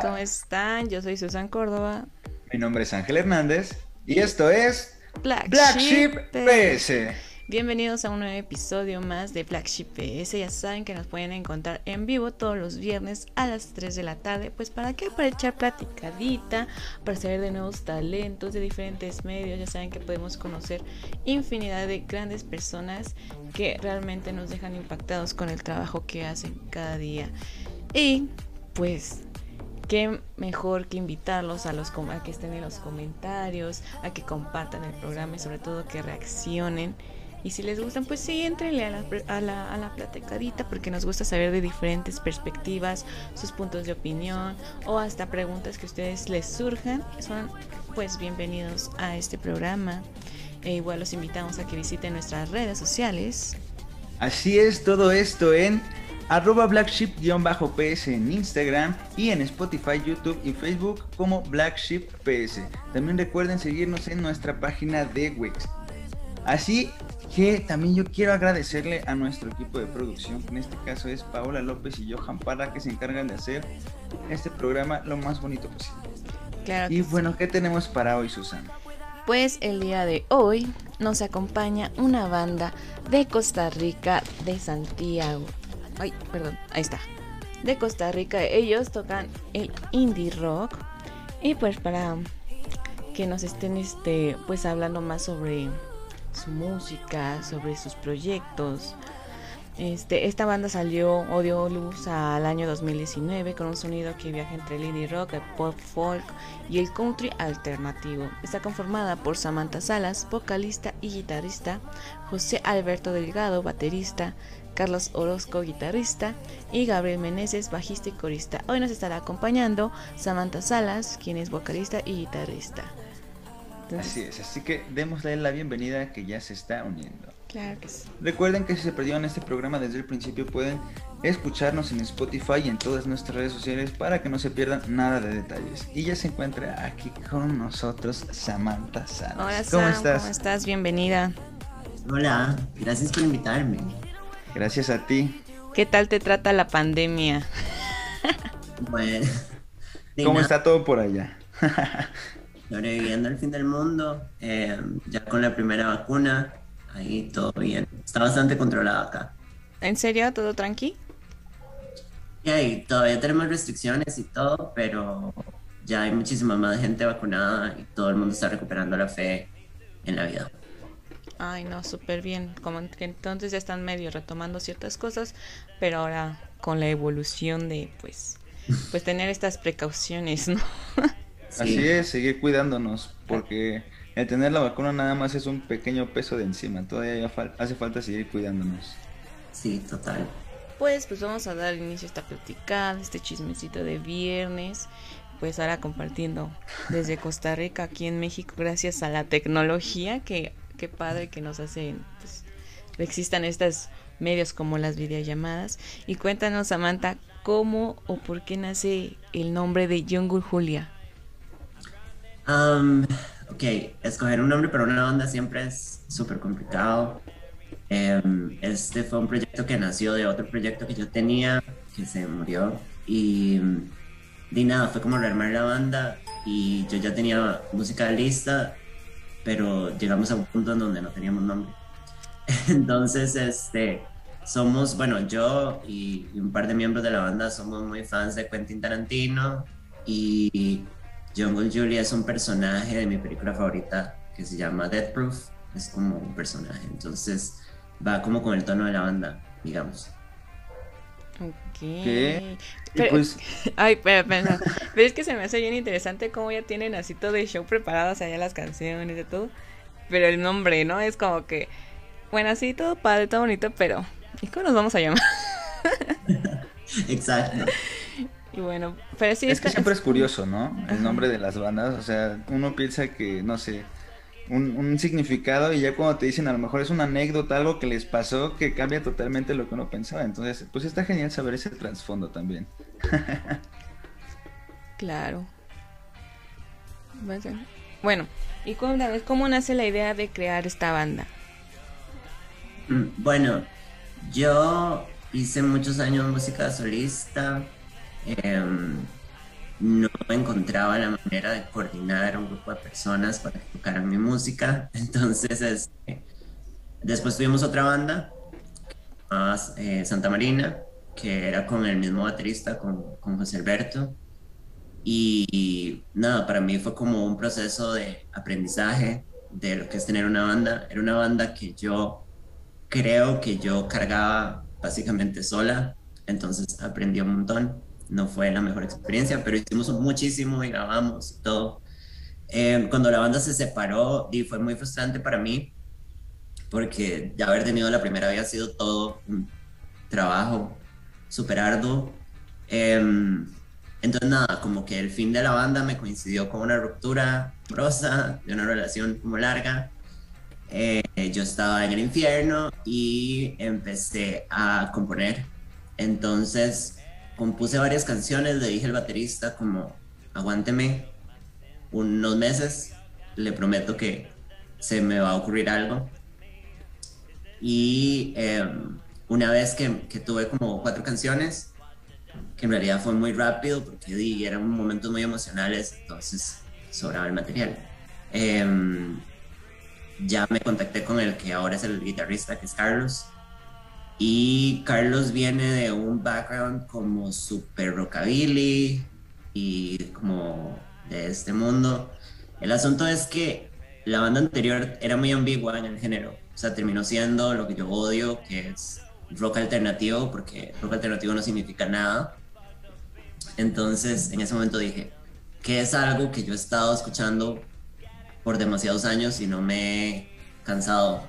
¿Cómo están? Yo soy Susan Córdoba. Mi nombre es Ángel Hernández y esto es Black, Black Sheep. PS. Bienvenidos a un nuevo episodio más de Black Sheep PS. Ya saben que nos pueden encontrar en vivo todos los viernes a las 3 de la tarde. Pues para qué? Para echar platicadita, para saber de nuevos talentos de diferentes medios. Ya saben que podemos conocer infinidad de grandes personas que realmente nos dejan impactados con el trabajo que hacen cada día. Y pues qué mejor que invitarlos a, los, a que estén en los comentarios, a que compartan el programa y sobre todo que reaccionen. Y si les gustan, pues sí, entrenle a la, a la, a la platicadita porque nos gusta saber de diferentes perspectivas, sus puntos de opinión o hasta preguntas que ustedes les surjan. Son pues bienvenidos a este programa. E igual los invitamos a que visiten nuestras redes sociales. Así es, todo esto en arroba blackship-ps en Instagram y en Spotify, YouTube y Facebook como Black Sheep PS. También recuerden seguirnos en nuestra página de Wix. Así que también yo quiero agradecerle a nuestro equipo de producción, que en este caso es Paola López y Johan Parra, que se encargan de hacer este programa lo más bonito posible. Claro Y bueno, ¿qué tenemos para hoy, Susana? Pues el día de hoy nos acompaña una banda de Costa Rica, de Santiago. Ay, perdón, ahí está. De Costa Rica, ellos tocan el indie rock. Y pues para que nos estén este, pues hablando más sobre su música, sobre sus proyectos. Este, esta banda salió o dio luz al año 2019 con un sonido que viaja entre el indie rock, el pop folk y el country alternativo. Está conformada por Samantha Salas, vocalista y guitarrista, José Alberto Delgado, baterista, Carlos Orozco, guitarrista, y Gabriel Meneses, bajista y corista. Hoy nos estará acompañando Samantha Salas, quien es vocalista y guitarrista. Entonces, Así es, así que démosle la bienvenida que ya se está uniendo. Claro que sí. Recuerden que si se perdieron este programa desde el principio pueden escucharnos en Spotify y en todas nuestras redes sociales para que no se pierdan nada de detalles. Y ya se encuentra aquí con nosotros Samantha Salas. Hola ¿Cómo Sam, estás? ¿cómo estás? Bienvenida. Hola, gracias por invitarme. Gracias a ti. ¿Qué tal te trata la pandemia? Bueno, ¿Cómo nada, está todo por allá? sobreviviendo al fin del mundo, eh, ya con la primera vacuna, ahí todo bien. Está bastante controlado acá. ¿En serio? ¿Todo tranqui? Y ahí todavía tenemos restricciones y todo, pero ya hay muchísima más gente vacunada y todo el mundo está recuperando la fe en la vida. Ay, no, súper bien. Como que entonces ya están medio retomando ciertas cosas, pero ahora con la evolución de, pues, pues tener estas precauciones, ¿no? Sí. Así es, seguir cuidándonos porque el tener la vacuna nada más es un pequeño peso de encima. Todavía fal- hace falta seguir cuidándonos. Sí, total. Pues, pues vamos a dar inicio a esta platicada, este chismecito de viernes. Pues ahora compartiendo desde Costa Rica aquí en México, gracias a la tecnología, que qué padre que nos hacen, pues, existan estos medios como las videollamadas. Y cuéntanos, Samantha, cómo o por qué nace el nombre de Jungle Julia. Um, ok, escoger un nombre para una banda siempre es súper complicado. Em, este fue un proyecto que nació de otro proyecto que yo tenía, que se murió. Y de nada, fue como rearmar la banda y yo ya tenía música lista, pero llegamos a un punto en donde no teníamos nombre. Entonces, este, somos, bueno, yo y, y un par de miembros de la banda somos muy fans de Quentin Tarantino y Jungle Julia es un personaje de mi película favorita que se llama Death Proof. Es como un personaje, entonces va como con el tono de la banda, digamos. Ok. ¿Qué? Y Pero- pues Ay, pero, pero, pero es que se me hace bien interesante cómo ya tienen así todo el show preparado, o sea, ya las canciones y todo. Pero el nombre, ¿no? Es como que, bueno, así todo padre, todo bonito, pero ¿y cómo nos vamos a llamar? Exacto. Y bueno, pero sí es que siempre es curioso, ¿no? El nombre de las bandas, o sea, uno piensa que, no sé, un, un, significado y ya cuando te dicen a lo mejor es una anécdota, algo que les pasó que cambia totalmente lo que uno pensaba. Entonces, pues está genial saber ese trasfondo también. claro. Bueno, ¿y cómo, cómo nace la idea de crear esta banda? Mm, bueno, yo hice muchos años música solista. Em, no encontraba la manera de coordinar un grupo de personas para que tocaran mi música. Entonces, este, después tuvimos otra banda, más, eh, Santa Marina, que era con el mismo baterista, con, con José Alberto. Y, nada, para mí fue como un proceso de aprendizaje de lo que es tener una banda. Era una banda que yo creo que yo cargaba básicamente sola, entonces aprendí un montón no fue la mejor experiencia, pero hicimos muchísimo y grabamos todo. Eh, cuando la banda se separó, y fue muy frustrante para mí, porque ya haber tenido la primera había sido todo un trabajo súper arduo. Em, entonces, nada, como que el fin de la banda me coincidió con una ruptura amorosa, de una relación como larga. Eh, yo estaba en el infierno y empecé a componer. Entonces, compuse varias canciones, le dije al baterista como, aguánteme unos meses, le prometo que se me va a ocurrir algo. Y em, una vez que, tuve como cuatro canciones, que en realidad fue muy rápido porque di, eran momentos muy emocionales, entonces sobraba el material. Em, ya me contacté con el que ahora es el guitarrista, que es Carlos, y Carlos viene de un background como super rockabilly y como de este mundo. El asunto es que la banda anterior era muy ambigua en el género. O sea, terminó siendo lo que yo odio, que es rock alternativo, porque rock alternativo no significa nada. Entonces, en ese momento dije, que es algo que yo he estado escuchando por demasiados años y no me he cansado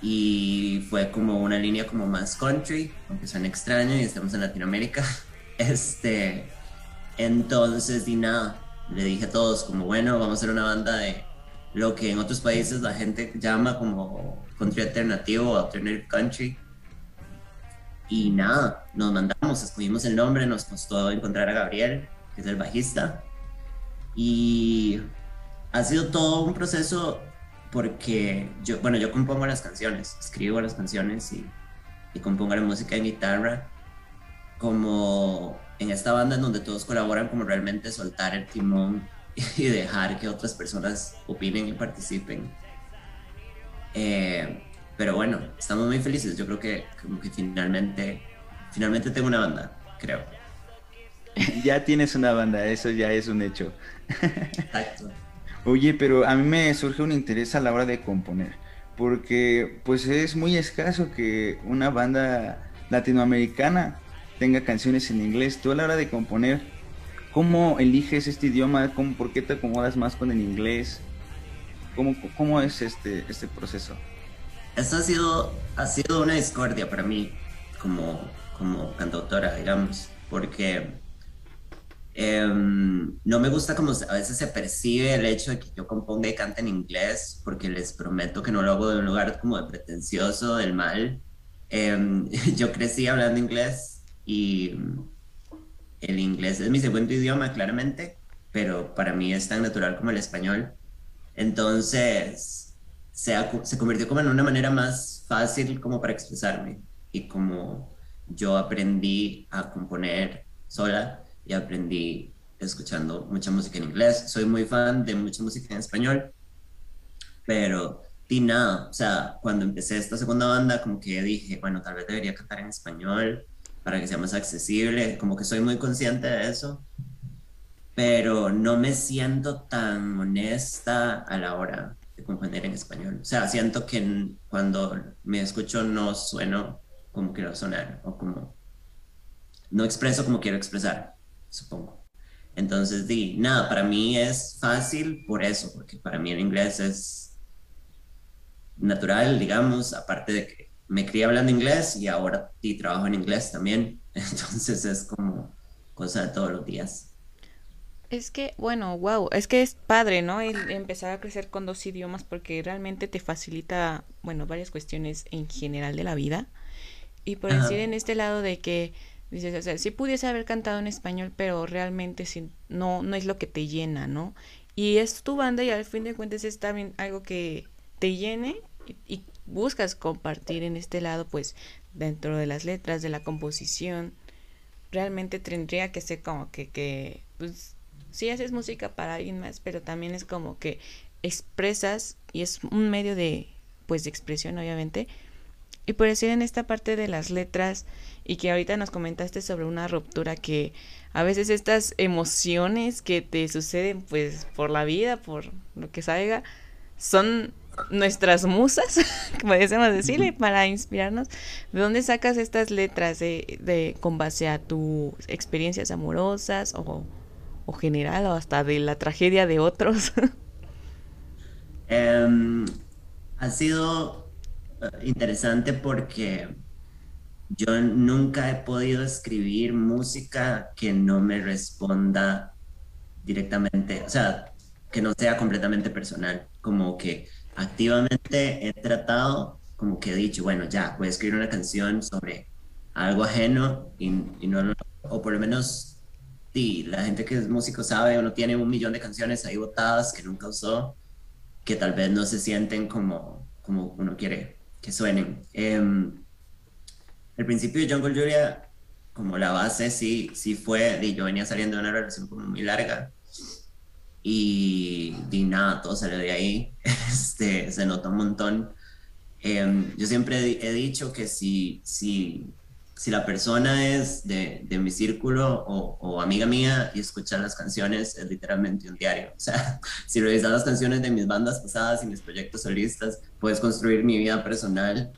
y fue como una línea como más country, aunque suena extraño y estamos en Latinoamérica. Este, entonces, y nada, le dije a todos como, bueno, vamos a hacer una banda de lo que en otros países la gente llama como country alternativo alternative country. Y nada, nos mandamos, escogimos el nombre, nos costó encontrar a Gabriel, que es el bajista. Y ha sido todo un proceso porque yo, bueno, yo compongo las canciones, escribo las canciones y, y compongo la música en guitarra, como en esta banda en donde todos colaboran, como realmente soltar el timón y dejar que otras personas opinen y participen. Eh, pero bueno, estamos muy felices. Yo creo que como que finalmente, finalmente tengo una banda, creo. Ya tienes una banda, eso ya es un hecho. Exacto. Oye, pero a mí me surge un interés a la hora de componer, porque pues es muy escaso que una banda latinoamericana tenga canciones en inglés. Tú a la hora de componer, ¿cómo eliges este idioma? ¿Cómo, ¿Por qué te acomodas más con el inglés? ¿Cómo, cómo es este, este proceso? Esto ha sido, ha sido una discordia para mí como, como cantautora, digamos, porque Em, no me gusta como a veces se percibe el hecho de que yo componga y cante en inglés, porque les prometo que no lo hago de un lugar como de pretencioso, del mal. Em, yo crecí hablando inglés y el inglés es mi segundo idioma, claramente, pero para mí es tan natural como el español. Entonces, se, se convirtió como en una manera más fácil como para expresarme y como yo aprendí a componer sola y aprendí escuchando mucha música en inglés. Soy muy fan de mucha música en español, pero di nada, o sea, cuando empecé esta segunda banda, como que dije, bueno, tal vez debería cantar en español para que sea más accesible, como que soy muy consciente de eso, pero no me siento tan honesta a la hora de componer en español. O sea, siento que cuando me escucho no sueno como quiero sonar o como no expreso como quiero expresar supongo. Entonces, di, nada, para mí es fácil por eso, porque para mí el inglés es natural, digamos, aparte de que me crié hablando inglés y ahora di, trabajo en inglés también. Entonces es como, cosa de todos los días. Es que, bueno, wow, es que es padre, ¿no? El empezar a crecer con dos idiomas porque realmente te facilita, bueno, varias cuestiones en general de la vida. Y por decir en este lado de que dices, o sea, sí pudiese haber cantado en español, pero realmente no, no es lo que te llena, ¿no? Y es tu banda y al fin de cuentas es también algo que te llene y, y buscas compartir en este lado, pues, dentro de las letras, de la composición. Realmente tendría que ser como que, que pues, sí haces música para alguien más, pero también es como que expresas y es un medio de pues de expresión obviamente. Y por decir en esta parte de las letras y que ahorita nos comentaste sobre una ruptura que a veces estas emociones que te suceden pues por la vida, por lo que salga, son nuestras musas, como decimos decirle, para inspirarnos. ¿De dónde sacas estas letras de, de con base a tus experiencias amorosas o o general o hasta de la tragedia de otros? Em, ha sido interesante porque yo nunca he podido escribir música que no me responda directamente, o sea, que no sea completamente personal, como que activamente he tratado, como que he dicho, bueno, ya, voy a escribir una canción sobre algo ajeno y, y no, o por lo menos Sí, la gente que es músico sabe, uno tiene un millón de canciones ahí botadas que nunca usó, que tal vez no se sienten como, como uno quiere que suenen. Eh, el principio de Jungle Julia, como la base, sí, sí fue, y yo venía saliendo de una relación muy larga, y, y nada, todo salió de ahí, este, se nota un montón. Em, yo siempre he dicho que si, si si la persona es de, de mi círculo o, o, amiga mía y escucha las canciones, es literalmente un diario. O sea, si revisas las canciones de mis bandas pasadas y mis proyectos solistas, puedes construir mi vida personal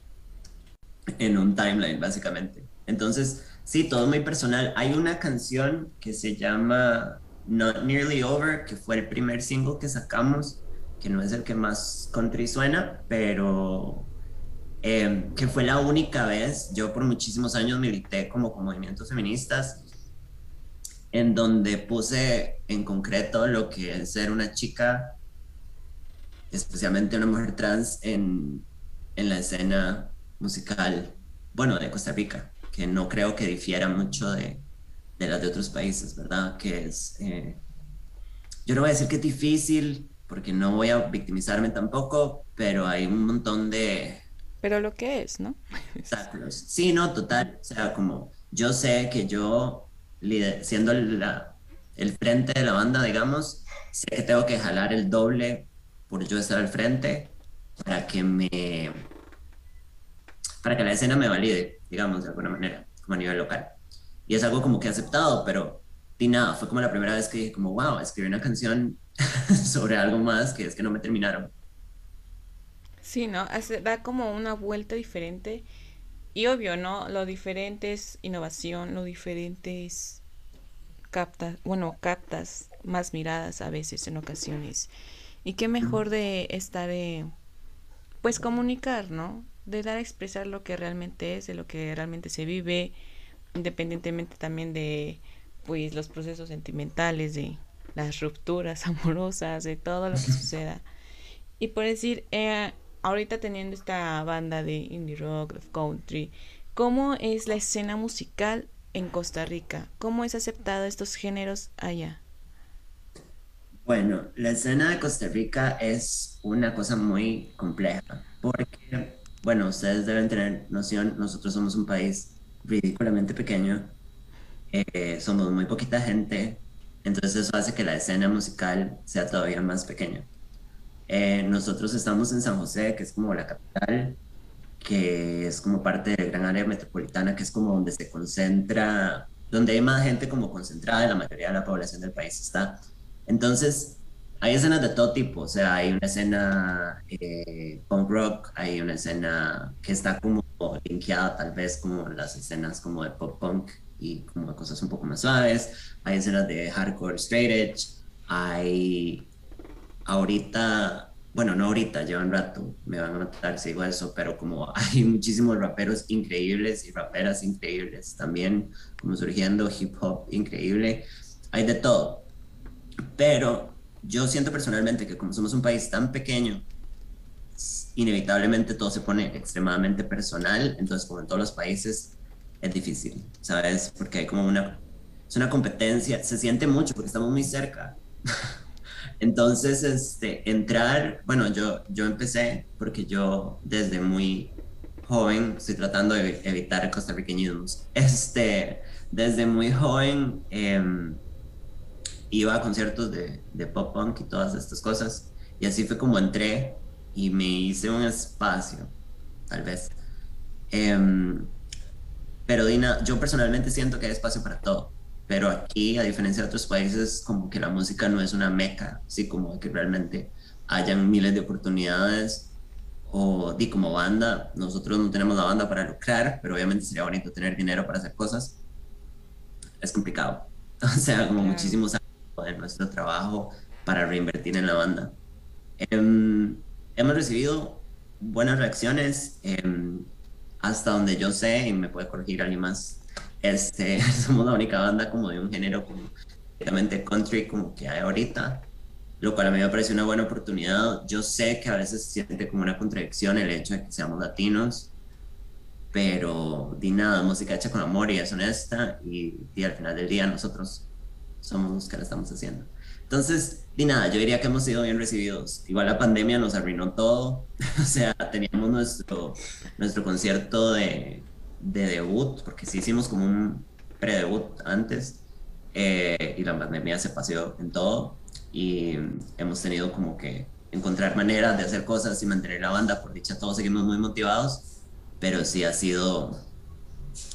en un timeline, básicamente. Entonces, sí, todo muy personal. Hay una canción que se llama Not Nearly Over, que fue el primer single que sacamos, que no es el que más country suena, pero Em, que fue la única vez, yo por muchísimos años milité como con movimientos feministas, en donde puse en concreto lo que es ser una chica, especialmente una mujer trans, en, en la escena musical, bueno, de Costa Rica, que no creo que difiera mucho de, de las de otros países, ¿verdad? Que es, eh, yo no voy a decir que es difícil, porque no voy a victimizarme tampoco, pero hay un montón de pero lo que es, ¿no? Sí, no, total. O sea, como yo sé que yo, siendo la, el frente de la banda, digamos, sé que tengo que jalar el doble por yo estar al frente para que me. para que la escena me valide, digamos, de alguna manera, como a nivel local. Y es algo como que he aceptado, pero ni nada, fue como la primera vez que dije, como, wow, escribí una canción sobre algo más que es que no me terminaron. Sí, ¿no? da como una vuelta diferente. Y obvio, ¿no? Lo diferente es innovación, lo diferente es capta, bueno, captas más miradas a veces en ocasiones. Y qué mejor de estar de pues comunicar, ¿no? De dar a expresar lo que realmente es, de lo que realmente se vive, independientemente también de pues los procesos sentimentales, de las rupturas amorosas, de todo lo que suceda. Y por decir, eh, ahorita teniendo esta banda de indie rock, de country, ¿cómo es la escena musical en Costa Rica? ¿Cómo es aceptada estos géneros allá? Bueno, la escena de Costa Rica es una cosa muy compleja, porque, bueno, ustedes deben tener noción, nosotros somos un país ridículamente pequeño, eh, somos muy poquita gente, entonces eso hace que la escena musical sea todavía más pequeña. Eh, nosotros estamos en San José, que es como la capital, que es como parte de la gran área metropolitana, que es como donde se concentra, donde hay más gente como concentrada, la mayoría de la población del país está. Entonces, hay escenas de todo tipo, o sea, hay una escena eh, punk rock, hay una escena que está como linkeada tal vez como las escenas como de pop punk y como cosas un poco más suaves, hay escenas de hardcore straight edge, hay ahorita bueno, no ahorita, llevan rato, me van a notar si digo eso, pero como hay muchísimos raperos increíbles y raperas increíbles también, como surgiendo hip hop increíble, hay de todo. Pero yo siento personalmente que como somos un país tan pequeño, inevitablemente todo se pone extremadamente personal, entonces como en todos los países es difícil, ¿sabes? Porque hay como una, es una competencia, se siente mucho porque estamos muy cerca. Entonces, este, entrar, bueno, yo, yo empecé porque yo desde muy joven estoy tratando de evitar costarriqueñismos. Este, desde muy joven em, iba a conciertos de, pop punk y todas estas cosas. Y así fue como entré y me hice un espacio, tal vez. Em, pero Dina, yo personalmente siento que hay espacio para todo pero aquí, a diferencia de otros países, como que la música no es una meca, así como que realmente hayan miles de oportunidades o di como banda, nosotros no tenemos la banda para lucrar, pero obviamente sería bonito tener dinero para hacer cosas. Es complicado. O sea, como muchísimos años de nuestro trabajo para reinvertir en la banda. Em, hemos recibido buenas reacciones em, hasta donde yo sé, y me puede corregir alguien más este, somos la única banda como de un género completamente country como que hay ahorita, lo cual a mí me parece una buena oportunidad. Yo sé que a veces se siente como una contradicción el hecho de que seamos latinos, pero di nada, música hecha con amor y es honesta y, y al final del día nosotros somos los que la estamos haciendo. Entonces, di nada, yo diría que hemos sido bien recibidos. Igual la pandemia nos arruinó todo. o sea, teníamos nuestro, nuestro concierto de, de debut, porque sí hicimos como un pre-debut antes eh, y la pandemia se paseó en todo y hemos tenido como que encontrar maneras de hacer cosas y mantener la banda, por dicha todos seguimos muy motivados, pero sí ha sido,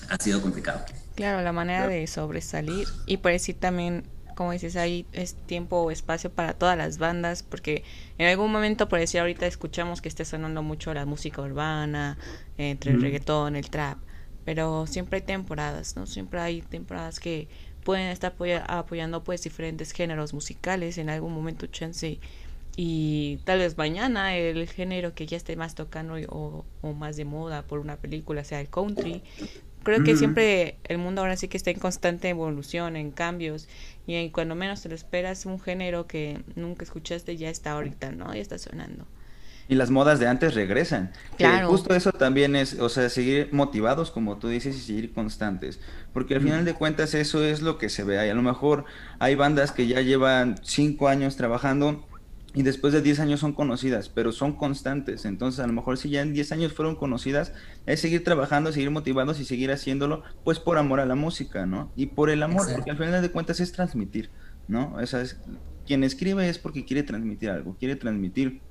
ha sido complicado. Claro, la manera de sobresalir y por eso también como dices, ahí es tiempo o espacio para todas las bandas, porque en algún momento, por decir ahorita, escuchamos que esté sonando mucho la música urbana, entre el reggaetón, el trap, pero siempre hay temporadas, ¿no? Siempre hay temporadas que pueden estar apoyando pues diferentes géneros musicales en algún momento chance y tal vez mañana el género que ya esté más tocando o, o más de moda por una película sea el country creo que siempre el mundo ahora sí que está en constante evolución, en cambios, y cuando menos te lo esperas, un género que nunca escuchaste ya está ahorita, ¿no? Ya está sonando. Y las modas de antes regresan. Claro. justo eso también es, o sea, seguir motivados, como tú dices, y seguir constantes. Porque al final de cuentas eso es lo que se ve. Y a lo mejor hay bandas que ya llevan cinco años trabajando y después de 10 años son conocidas, pero son constantes. Entonces, a lo mejor si ya en 10 años fueron conocidas, es seguir trabajando, seguir motivados y seguir haciéndolo, pues por amor a la música, ¿no? Y por el amor, porque al final de cuentas es transmitir, ¿no? Esa es, quien escribe es porque quiere transmitir algo, quiere transmitir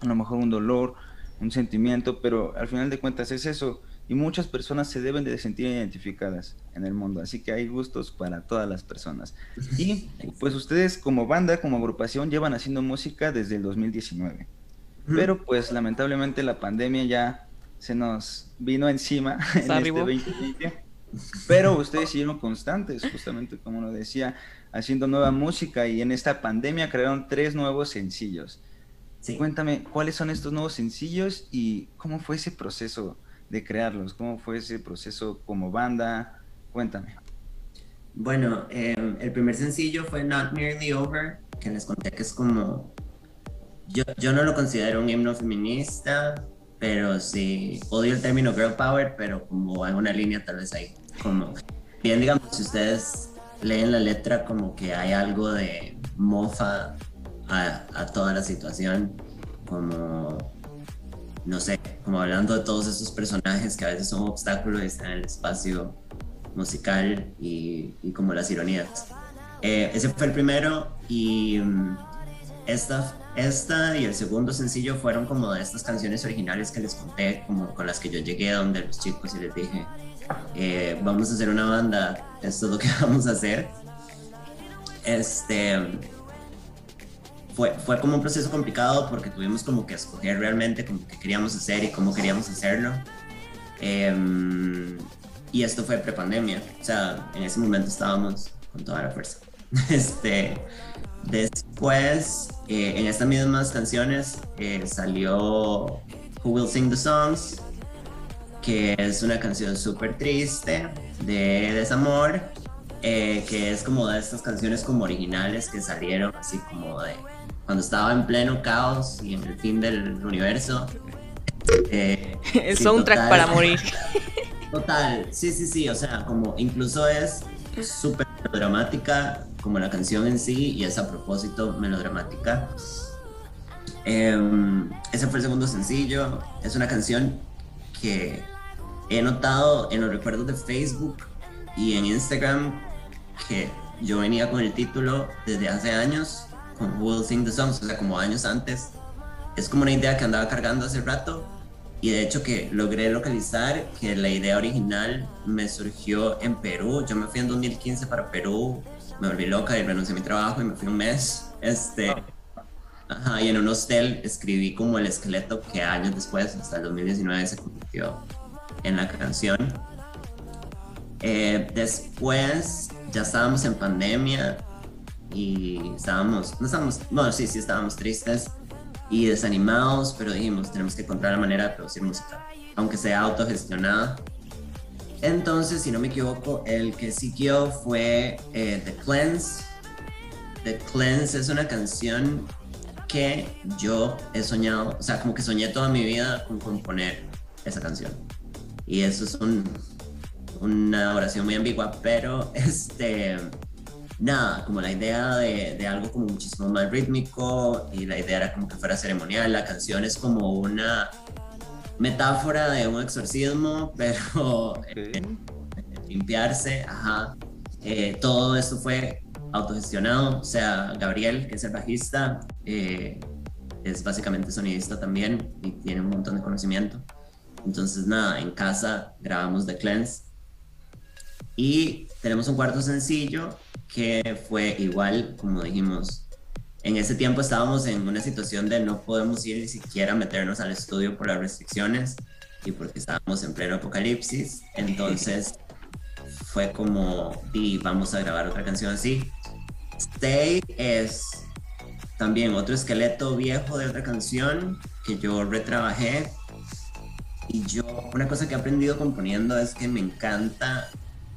a lo mejor un dolor, un sentimiento, pero al final de cuentas es eso. Y muchas personas se deben de sentir identificadas en el mundo, así que hay gustos para todas las personas. Y pues ustedes como banda, como agrupación, llevan haciendo música desde el 2019. Pero pues lamentablemente la pandemia ya se nos vino encima en este 2020. Pero ustedes siguieron constantes, justamente como lo decía, haciendo nueva música y en esta pandemia crearon tres nuevos sencillos. Cuéntame, ¿cuáles son estos nuevos sencillos y cómo fue ese proceso de crearlos? ¿Cómo fue ese proceso como banda? Cuéntame. Bueno, em, el primer sencillo fue Not Nearly Over, que les conté que es como... Yo, yo no lo considero un himno feminista, pero sí, odio el término girl power, pero como hay una línea tal vez ahí. Como, bien, digamos, si ustedes leen la letra, como que hay algo de mofa a, toda la situación, como, no sé, como hablando de todos esos personajes que a veces son obstáculos y están en el espacio musical y, como las ironías. Eh, ese fue el primero y mm, esta, esta y el segundo sencillo fueron como de estas canciones originales que les conté, como con las que yo llegué a donde los chicos y les dije, eh, vamos a hacer una banda, esto es lo que vamos a hacer. Este, fue, fue como un proceso complicado porque tuvimos como que escoger realmente como que queríamos hacer y cómo queríamos hacerlo. Em, y esto fue prepandemia, o sea, en ese momento estábamos con toda la fuerza. Este, después, eh, en estas mismas canciones eh, salió Who Will Sing the Songs, que es una canción súper triste de desamor, eh, que es como de estas canciones como originales que salieron así como de cuando estaba en pleno caos y en el fin del universo. Eh, el soundtrack para morir. Total, sí, sí, sí, o sea, como incluso es súper melodramática como la canción en sí y es a propósito melodramática. Em, ese fue el segundo sencillo, es una canción que he notado en los recuerdos de Facebook y en Instagram que yo venía con el título desde hace años, con Will Sing the Songs, o sea, como años antes. Es como una idea que andaba cargando hace rato y de hecho que logré localizar que la idea original me surgió en Perú. Yo me fui en 2015 para Perú, me volví loca y renuncié a mi trabajo y me fui un mes. Este, ajá, y en un hostel escribí como el esqueleto que años después, hasta el 2019, se convirtió en la canción. Eh, después ya estábamos en pandemia y estábamos, no estábamos, bueno, sí, sí estábamos tristes y desanimados, pero dijimos, tenemos que encontrar la manera de producir música, aunque sea autogestionada. Entonces, si no me equivoco, el que siguió fue eh, The Cleanse. The Cleanse es una canción que yo he soñado, o sea, como que soñé toda mi vida con componer esa canción. Y eso es un, una oración muy ambigua, pero este, nada, como la idea de, de, algo como muchísimo más rítmico y la idea era como que fuera ceremonial. La canción es como una metáfora de un exorcismo, pero okay. eh, limpiarse, ajá. Eh, todo esto fue autogestionado, o sea, Gabriel, que es el bajista, eh, es básicamente sonidista también y tiene un montón de conocimiento. Entonces, nada, en casa grabamos The Cleanse y tenemos un cuarto sencillo que fue igual, como dijimos, en ese tiempo estábamos en una situación de no podemos ir ni siquiera a meternos al estudio por las restricciones y porque estábamos en pleno apocalipsis. Entonces fue como, y vamos a grabar otra canción así. Stay es también otro esqueleto viejo de otra canción que yo retrabajé. Y yo, una cosa que he aprendido componiendo es que me encanta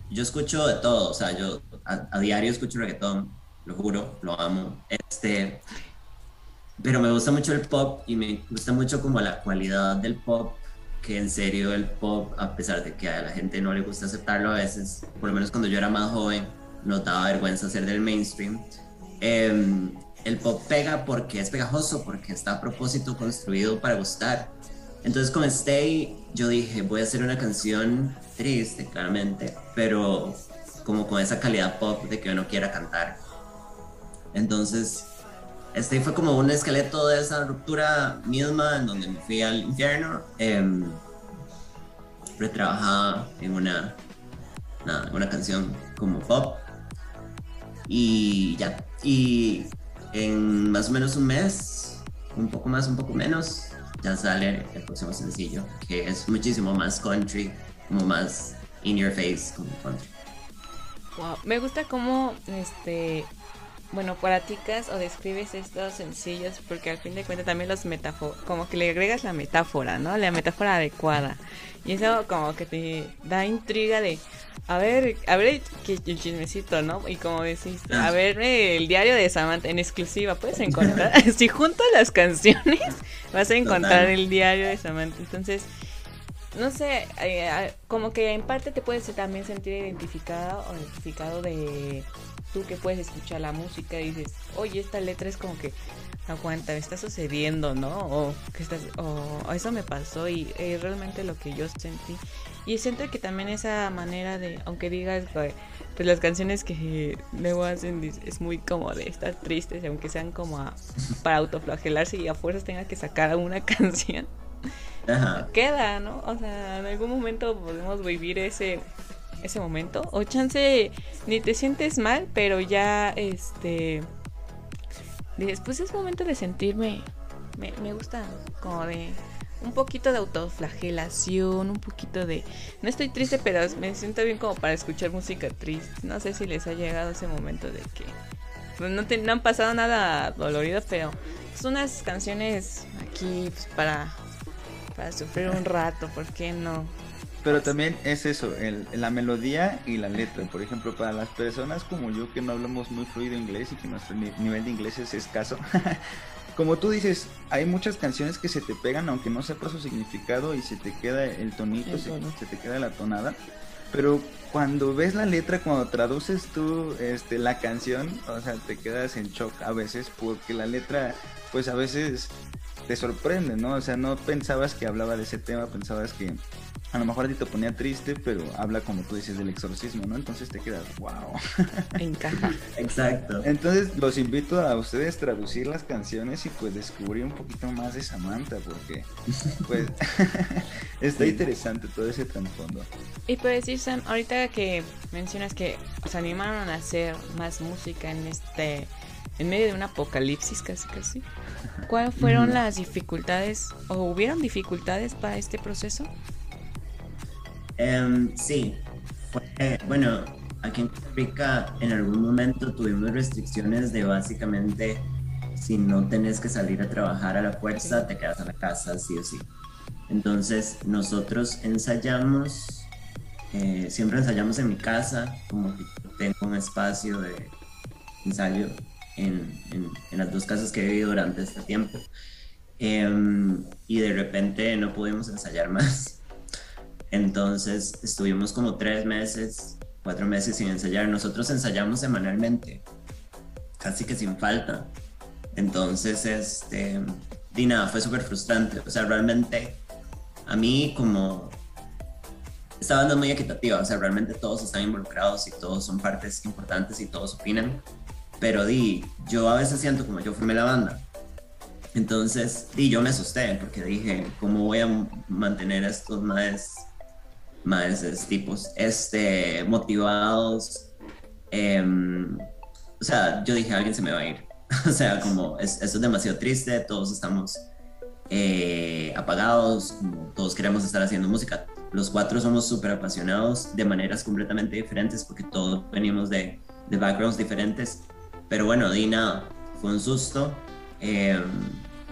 yo escucho de todo, o sea, yo a, a, diario escucho reggaetón, lo juro, lo amo. Este, pero me gusta mucho el pop y me gusta mucho como la cualidad del pop, que en serio el pop, a pesar de que a la gente no le gusta aceptarlo a veces, por lo menos cuando yo era más joven, no daba vergüenza ser del mainstream. Eh, el pop pega porque es pegajoso, porque está a propósito construido para gustar. Entonces con Stay yo dije, voy a hacer una canción triste, claramente, pero como con esa calidad pop de que uno quiera cantar. Entonces, Stay fue como un esqueleto de esa ruptura misma en donde me fui al infierno. Eh, retrabajada en una, nada, una canción como pop. Y ya, y en más o menos un mes, un poco más, un poco menos, ya sale el próximo sencillo, que es muchísimo más country, como más in your face, como country. Wow, me gusta cómo, este, bueno, practicas o describes estos sencillos, porque al fin de cuentas también los metáforos, como que le agregas la metáfora, ¿no? La metáfora adecuada. Y eso como que te da intriga de, a ver, a ver el chismecito, ¿no? Y como decís, a ver el diario de Samantha en exclusiva, puedes encontrar, si juntas las canciones, vas a encontrar el diario de Samantha. Entonces, no sé, eh, como que en parte te puedes también sentir identificada o identificado de tú que puedes escuchar la música y dices, oye, esta letra es como que aguanta, me está sucediendo, ¿no? O que estás, o eso me pasó y eh, realmente lo que yo sentí. Y siento que también esa manera de, aunque digas, pues las canciones que luego hacen es muy como de estar tristes, aunque sean como a, para autoflagelarse y a fuerzas tenga que sacar una canción. Queda, ¿no? O sea, en algún momento podemos vivir ese ese momento o chance ni te sientes mal, pero ya este dices, pues es momento de sentirme me, me gusta como de un poquito de autoflagelación, un poquito de... No estoy triste, pero me siento bien como para escuchar música triste. No sé si les ha llegado ese momento de que pues, no, te, no han pasado nada dolorido, pero son unas canciones aquí pues, para, para sufrir un rato, ¿por qué no? Pero también es eso, el, la melodía y la letra. Por ejemplo, para las personas como yo que no hablamos muy fluido inglés y que nuestro nivel de inglés es escaso, como tú dices, hay muchas canciones que se te pegan aunque no sepas su significado y se te queda el tonito, se, te queda la tonada. Pero cuando ves la letra, cuando traduces tú este, la canción, o sea, te quedas en shock a veces porque la letra, pues a veces te sorprende, ¿no? O sea, no pensabas que hablaba de ese tema, pensabas que a lo mejor a ti te ponía triste, pero habla como tú dices del exorcismo, ¿no? Entonces te quedas, wow. Encaja. Exacto. Entonces los invito a ustedes traducir las canciones y pues descubrir un poquito más de Samantha, porque pues está interesante todo ese trasfondo. Y pues decir, Sam, ahorita que mencionas que se animaron a hacer más música en este, en medio de un apocalipsis casi casi, ¿cuáles fueron las dificultades o hubieron dificultades para este proceso? Em, sí, bueno, aquí en Costa Rica en algún momento tuvimos restricciones de básicamente si no tenés que salir a trabajar a la fuerza, te quedas a la casa, sí o sí. Entonces nosotros ensayamos, eh, siempre ensayamos en mi casa, como que tengo un espacio de ensayo en, en, las dos casas que he vivido durante este tiempo. Em, y de repente no pudimos ensayar más entonces estuvimos como tres meses, cuatro meses sin ensayar. Nosotros ensayamos semanalmente, casi que sin falta. Entonces, este, y nada, fue súper frustrante. O sea, realmente a mí como esta banda es muy equitativa, o sea, realmente todos están involucrados y todos son partes importantes y todos opinan. Pero di, yo a veces siento como yo formé la banda. Entonces, di, yo me asusté porque dije, ¿cómo voy a mantener a estos más más tipos este, motivados. Em, o sea, yo dije, alguien se me va a ir. o sea, como es, esto es demasiado triste, todos estamos eh, apagados, todos queremos estar haciendo música. Los cuatro somos súper apasionados de maneras completamente diferentes porque todos venimos de backgrounds diferentes. Pero bueno, di nada, fue un susto. Em,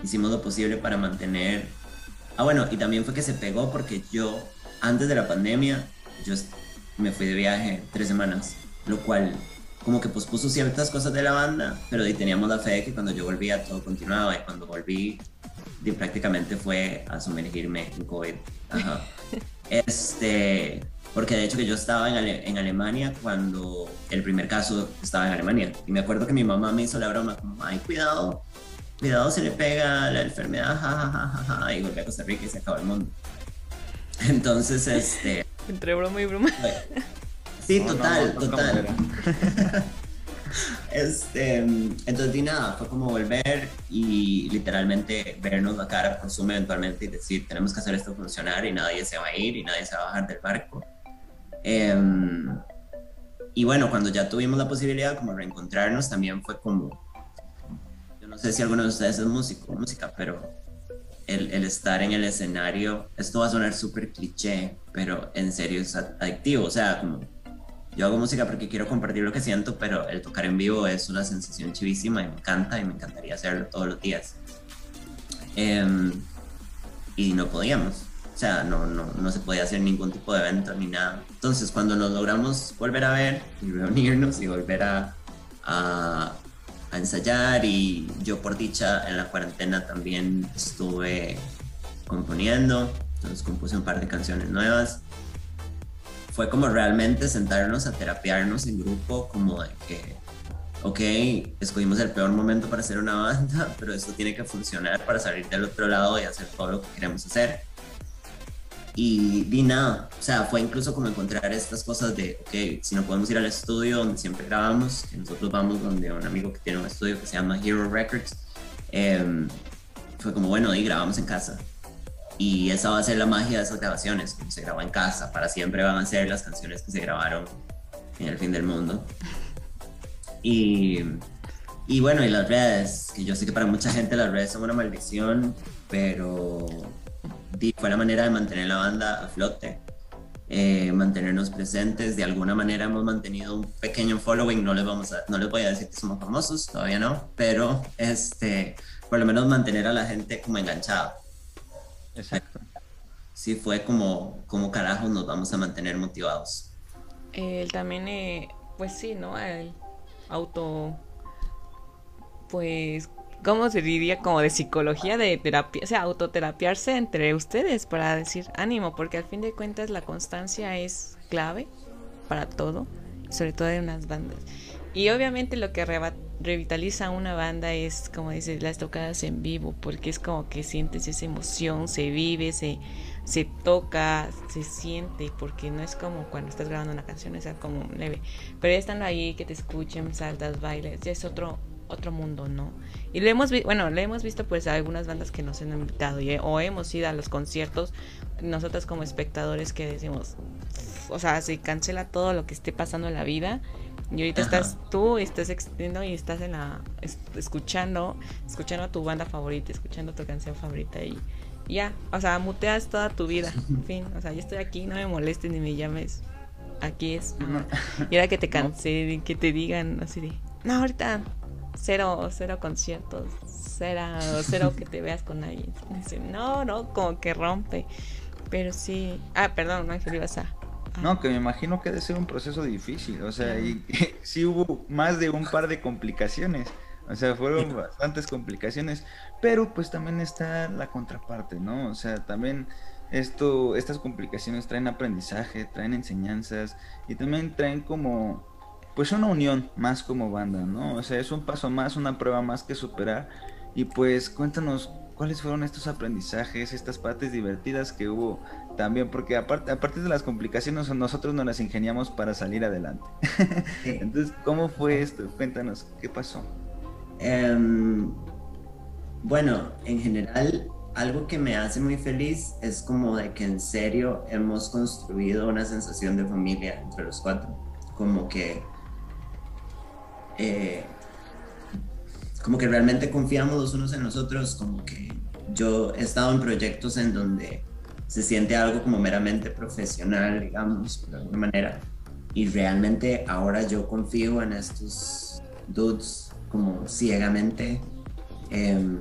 hicimos lo posible para mantener... Ah, bueno, y también fue que se pegó porque yo antes de la pandemia, yo me fui de viaje tres semanas, lo cual como que pospuso ciertas cosas de la banda, pero ahí teníamos la fe de que cuando yo volvía todo continuaba y cuando volví prácticamente fue a sumergirme en COVID. Este, porque de hecho que yo estaba en, en, Alemania cuando el primer caso estaba en Alemania y me acuerdo que mi mamá me hizo la broma como, ay, cuidado, cuidado se le pega la enfermedad, jajajaja, y volví a Costa Rica y se acabó el mundo. Entonces, este. Entre broma y broma. Sí, total, total. este, entonces, nada, fue como volver y literalmente vernos la cara por Zoom eventualmente y decir, tenemos que hacer esto funcionar y nadie se va a ir y nadie se va a bajar del barco. Em, y bueno, cuando ya tuvimos la posibilidad como reencontrarnos, también fue como, yo no sé si alguno de ustedes es músico, música, pero el, el, estar en el escenario, esto va a sonar súper cliché, pero en serio es adictivo. O sea, como yo hago música porque quiero compartir lo que siento, pero el tocar en vivo es una sensación chivísima y me encanta y me encantaría hacerlo todos los días. Em, y no podíamos. O sea, no, no, no se podía hacer ningún tipo de evento ni nada. Entonces, cuando nos logramos volver a ver y reunirnos y volver a, a, ensayar y yo por dicha en la cuarentena también estuve componiendo, entonces compuse un par de canciones nuevas. Fue como realmente sentarnos a terapiarnos en grupo, como de que, ok, escogimos el peor momento para hacer una banda, pero esto tiene que funcionar para salir del otro lado y hacer todo lo que queremos hacer. Y di nada, o sea, fue incluso como encontrar estas cosas de, ok, si no podemos ir al estudio donde siempre grabamos, que nosotros vamos donde un amigo que tiene un estudio que se llama Hero Records, em, fue como, bueno, y grabamos en casa. Y esa va a ser la magia de esas grabaciones, como se graba en casa, para siempre van a ser las canciones que se grabaron en el fin del mundo. Y, y bueno, y las redes, que yo sé que para mucha gente las redes son una maldición, pero fue la manera de mantener la banda a flote, eh, mantenernos presentes. De alguna manera hemos mantenido un pequeño following. No les, vamos a, no les voy a decir que somos famosos, todavía no, pero este, por lo menos mantener a la gente como enganchada. Exacto. Sí, fue como, como carajos nos vamos a mantener motivados. Él también, eh, pues sí, ¿no? El auto, pues ¿cómo se diría? Como de psicología, de terapia, o sea, autoterapiarse entre ustedes para decir ánimo, porque al fin de cuentas la constancia es clave para todo, sobre todo en unas bandas. Y obviamente lo que revitaliza una banda es, como dices, las tocadas en vivo, porque es como que sientes esa emoción, se vive, se, se toca, se siente, porque no es como cuando estás grabando una canción, es como leve. Pero ya estando ahí, que te escuchen, saltas, bailes, ya es otro otro mundo, ¿no? Y lo hemos visto, bueno, lo hemos visto pues a algunas bandas que nos han invitado o hemos ido a los conciertos, nosotros como espectadores que decimos, o sea, se cancela todo lo que esté pasando en la vida y ahorita estás tú, estás extendiendo y estás en la, escuchando, escuchando a tu banda favorita, escuchando tu canción favorita y ya, o sea, muteas toda tu vida, en fin, o sea, yo estoy aquí, no me molestes ni me llames, aquí es, y ahora que te cansé, que te digan así de, no, ahorita cero, cero conciertos, cero, cero que te veas con alguien. no, no, como que rompe. Pero sí. Ah, perdón, Ángel, ibas a. No, que me imagino que debe ser un proceso difícil. O sea, y, sí hubo más de un par de complicaciones. O sea, fueron bastantes complicaciones. Pero pues también está la contraparte, ¿no? O sea, también esto, estas complicaciones traen aprendizaje, traen enseñanzas y también traen como pues una unión más como banda, ¿no? O sea, es un paso más, una prueba más que superar. Y pues cuéntanos cuáles fueron estos aprendizajes, estas partes divertidas que hubo también, porque aparte, a partir de las complicaciones nosotros nos las ingeniamos para salir adelante. Entonces, ¿cómo fue esto? Cuéntanos, ¿qué pasó? Em, bueno, en general, algo que me hace muy feliz es como de que en serio hemos construido una sensación de familia entre los cuatro. Como que eh, como que realmente confiamos los unos en los otros, como que yo he estado en proyectos en donde se siente algo como meramente profesional, digamos, de alguna manera, y realmente ahora yo confío en estos dudes como ciegamente. Em,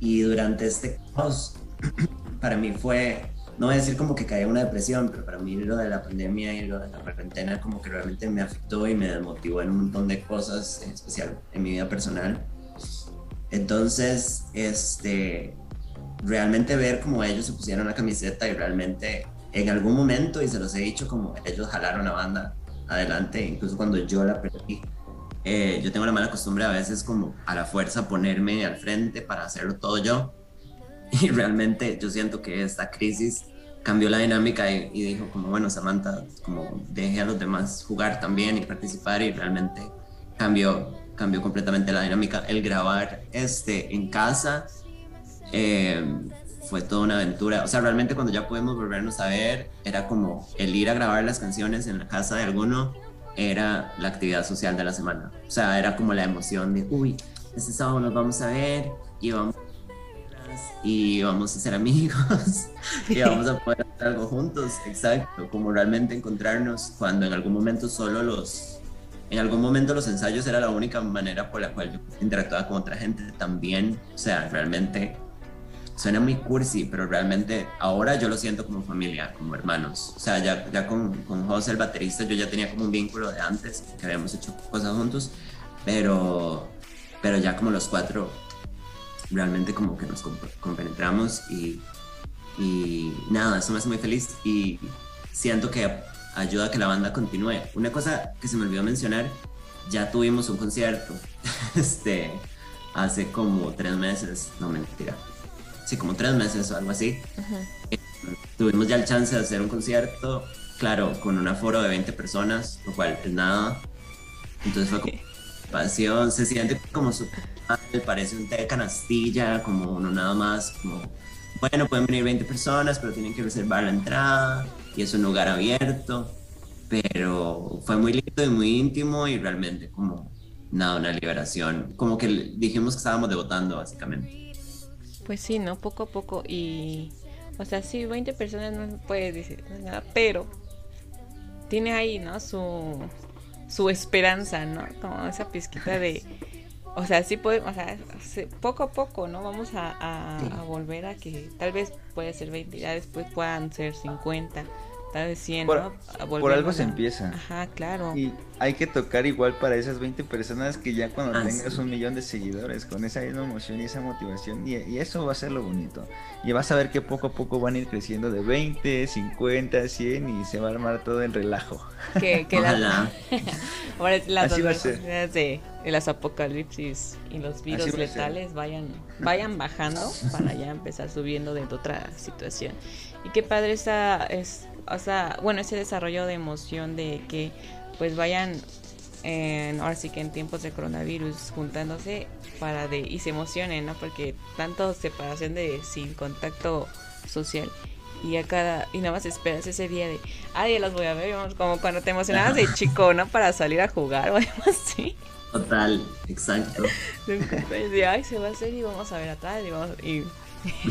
y durante este caos, para mí fue no voy a decir como que caí en una depresión, pero para mí lo de la pandemia y lo de la cuarentena como que realmente me afectó y me desmotivó en un montón de cosas, en especial en mi vida personal. Entonces, este, realmente ver como ellos se pusieron la camiseta y realmente en algún momento, y se los he dicho, como ellos jalaron la banda adelante, incluso cuando yo la perdí. Eh, yo tengo la mala costumbre a veces como a la fuerza ponerme al frente para hacerlo todo yo y realmente yo siento que esta crisis cambió la dinámica y, dijo como, bueno, Samantha, como deje a los demás jugar también y participar y realmente cambió, cambió completamente la dinámica. El grabar este, en casa eh, fue toda una aventura. O sea, realmente cuando ya pudimos volvernos a ver, era como el ir a grabar las canciones en la casa de alguno, era la actividad social de la semana. O sea, era como la emoción de, uy, este sábado nos vamos a ver y vamos y vamos a ser amigos y vamos a poder hacer algo juntos, exacto, como realmente encontrarnos cuando en algún momento solo los, en algún momento los ensayos era la única manera por la cual yo interactuaba con otra gente también, o sea, realmente suena muy cursi, pero realmente ahora yo lo siento como familia, como hermanos, o sea, ya, ya con, con José el baterista yo ya tenía como un vínculo de antes, que habíamos hecho cosas juntos, pero, pero ya como los cuatro realmente como que nos compenetramos y, y nada, eso me hace muy feliz y siento que ayuda a que la banda continúe. Una cosa que se me olvidó mencionar, ya tuvimos un concierto, este, hace como tres meses, no mentira, sí, como tres meses o algo así. Eh, tuvimos ya el chance de hacer un concierto, claro, con un aforo de 20 personas, lo cual es nada. Entonces fue como pasión, se siente como súper parece un té de canastilla, como no nada más, como, bueno, pueden venir 20 personas, pero tienen que reservar la entrada y es un lugar abierto, pero fue muy lindo y muy íntimo y realmente como, nada, una liberación, como que dijimos que estábamos debutando básicamente. Pues sí, ¿no? Poco a poco y O sea, sí, 20 personas no puedes decir nada, pero tiene ahí, ¿no? Su, su esperanza, ¿no? Como esa pizquita de... O sea, sí podemos, o sea, poco a poco, ¿no? Vamos a, a volver a que tal vez puede ser 20, ya después puedan ser 50 por, algo se empieza. Ajá, claro. Y hay que tocar igual para esas 20 personas que ya cuando ah, tengas un millón de seguidores, con esa misma emoción y esa motivación, y, eso va a ser lo bonito. Y vas a ver que poco a poco van a ir creciendo de 20, 50, 100 y se va a armar todo el relajo. Que, que la... Ahora las Así va a ser. de las apocalipsis y los virus letales vayan, vayan bajando para ya empezar subiendo de otra situación. Y qué padre esa es o sea, bueno, ese desarrollo de emoción de que pues vayan en, ahora sí que en tiempos de coronavirus juntándose para de y se emocionen, ¿no? Porque tanto separación de sin contacto social y a cada y nada más esperas ese día de ay los voy a ver como cuando te emocionabas de chico no para salir a jugar o algo así. Total exacto. De, ay se va a hacer y vamos a ver atrás y vamos y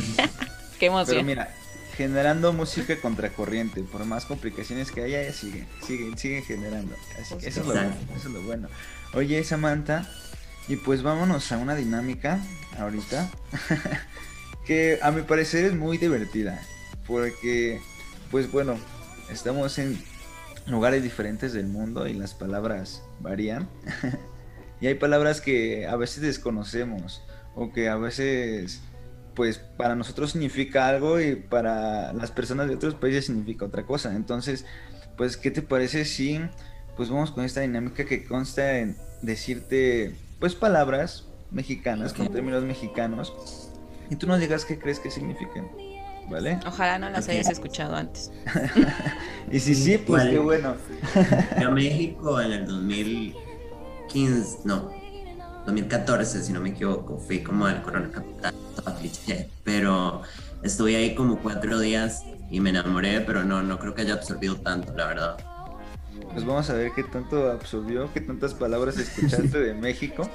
qué emoción. Pero mira generando música contracorriente. Por más complicaciones que haya, sigue, sigue, sigue generando. Así que eso es, lo, eso es lo bueno. Oye, Samantha, y pues vámonos a una dinámica ahorita que a mi parecer es muy divertida. Porque, pues bueno, estamos en lugares diferentes del mundo y las palabras varían. y hay palabras que a veces desconocemos o que a veces pues para nosotros significa algo y para las personas de otros países significa otra cosa. Entonces, pues, ¿qué te parece si pues vamos con esta dinámica que consta en decirte pues palabras mexicanas con términos mexicanos y tú nos digas qué crees que significan? ¿Vale? Ojalá no las hayas escuchado antes. y si sí, pues qué bueno. Yo México en el 2015, no, 2014, si no me equivoco, fui como al Corona Capital, pero estuve ahí como cuatro días y me enamoré, pero no, no creo que haya absorbido tanto, la verdad. Pues vamos a ver qué tanto absorbió, qué tantas palabras escuchaste de México.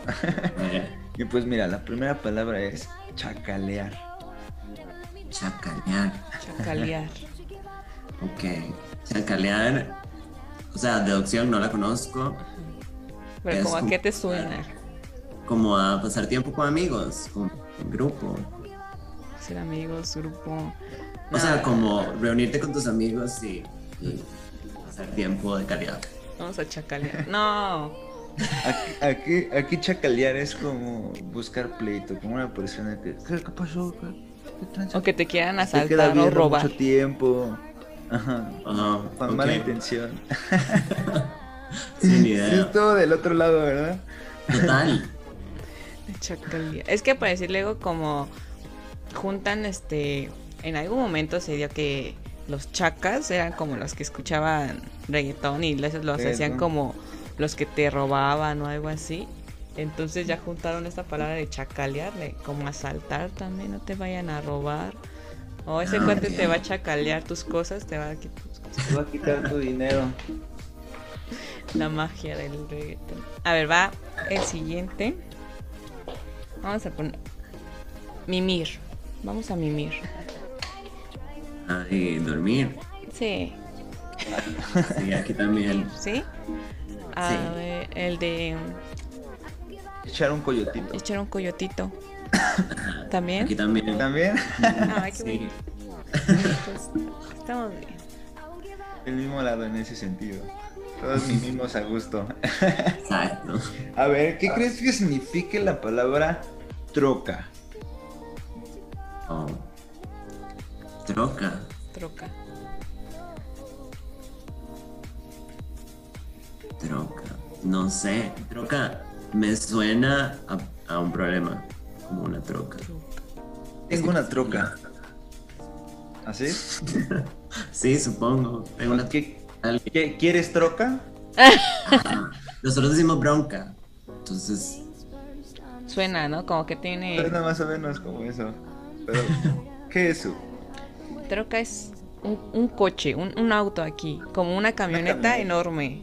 y pues mira, la primera palabra es chacalear. Chacalear. Chacalear. ok. Chacalear. O sea, deducción no la conozco. Pero como a qué te suena como a pasar tiempo con amigos, con, grupo. Ser amigos, grupo. O sea, como reunirte con tus amigos y, pasar tiempo de calidad. Vamos a chacalear. No. Aquí, aquí, chacalear es como buscar pleito, como una persona que. ¿Qué, pasó? o que te quieran asaltar o robar. mucho tiempo. Ajá. con mala intención. Sin idea. Es todo del otro lado, ¿verdad? Total. Es que para decir luego como juntan este en algún momento se dio que los chacas eran como los que escuchaban reggaetón y los, los hacían como los que te robaban o algo así. Entonces ya juntaron esta palabra de chacalear, de como asaltar también, no te vayan a robar. O ese ah, cuate te va a chacalear tus cosas, te va a quitar tus cosas. Te va a quitar tu dinero. La magia del reggaetón. A ver, va el siguiente. Vamos a poner. Mimir. Vamos a mimir. Ay, dormir. Sí. Sí, aquí también. ¿Sí? A ver, el de. Echar un coyotito. Echar un coyotito. ¿También? Aquí también. ¿También? Qué sí. estamos bien. El mismo lado en ese sentido. Todos mimimos a gusto. Exacto. A ver, ¿qué crees que signifique la palabra troca? Oh. Troca. Troca. Troca. No sé. Troca me suena a, un problema. Como una troca. Tengo una troca. ¿Así? sí, supongo. Tengo una... ¿Qué, ¿Quieres troca? Nosotros decimos bronca. Entonces. Suena, ¿no? Como que tiene. Suena más o menos como eso. Pero, ¿qué es eso? Troca es un, coche, un, auto aquí. Como una camioneta, enorme.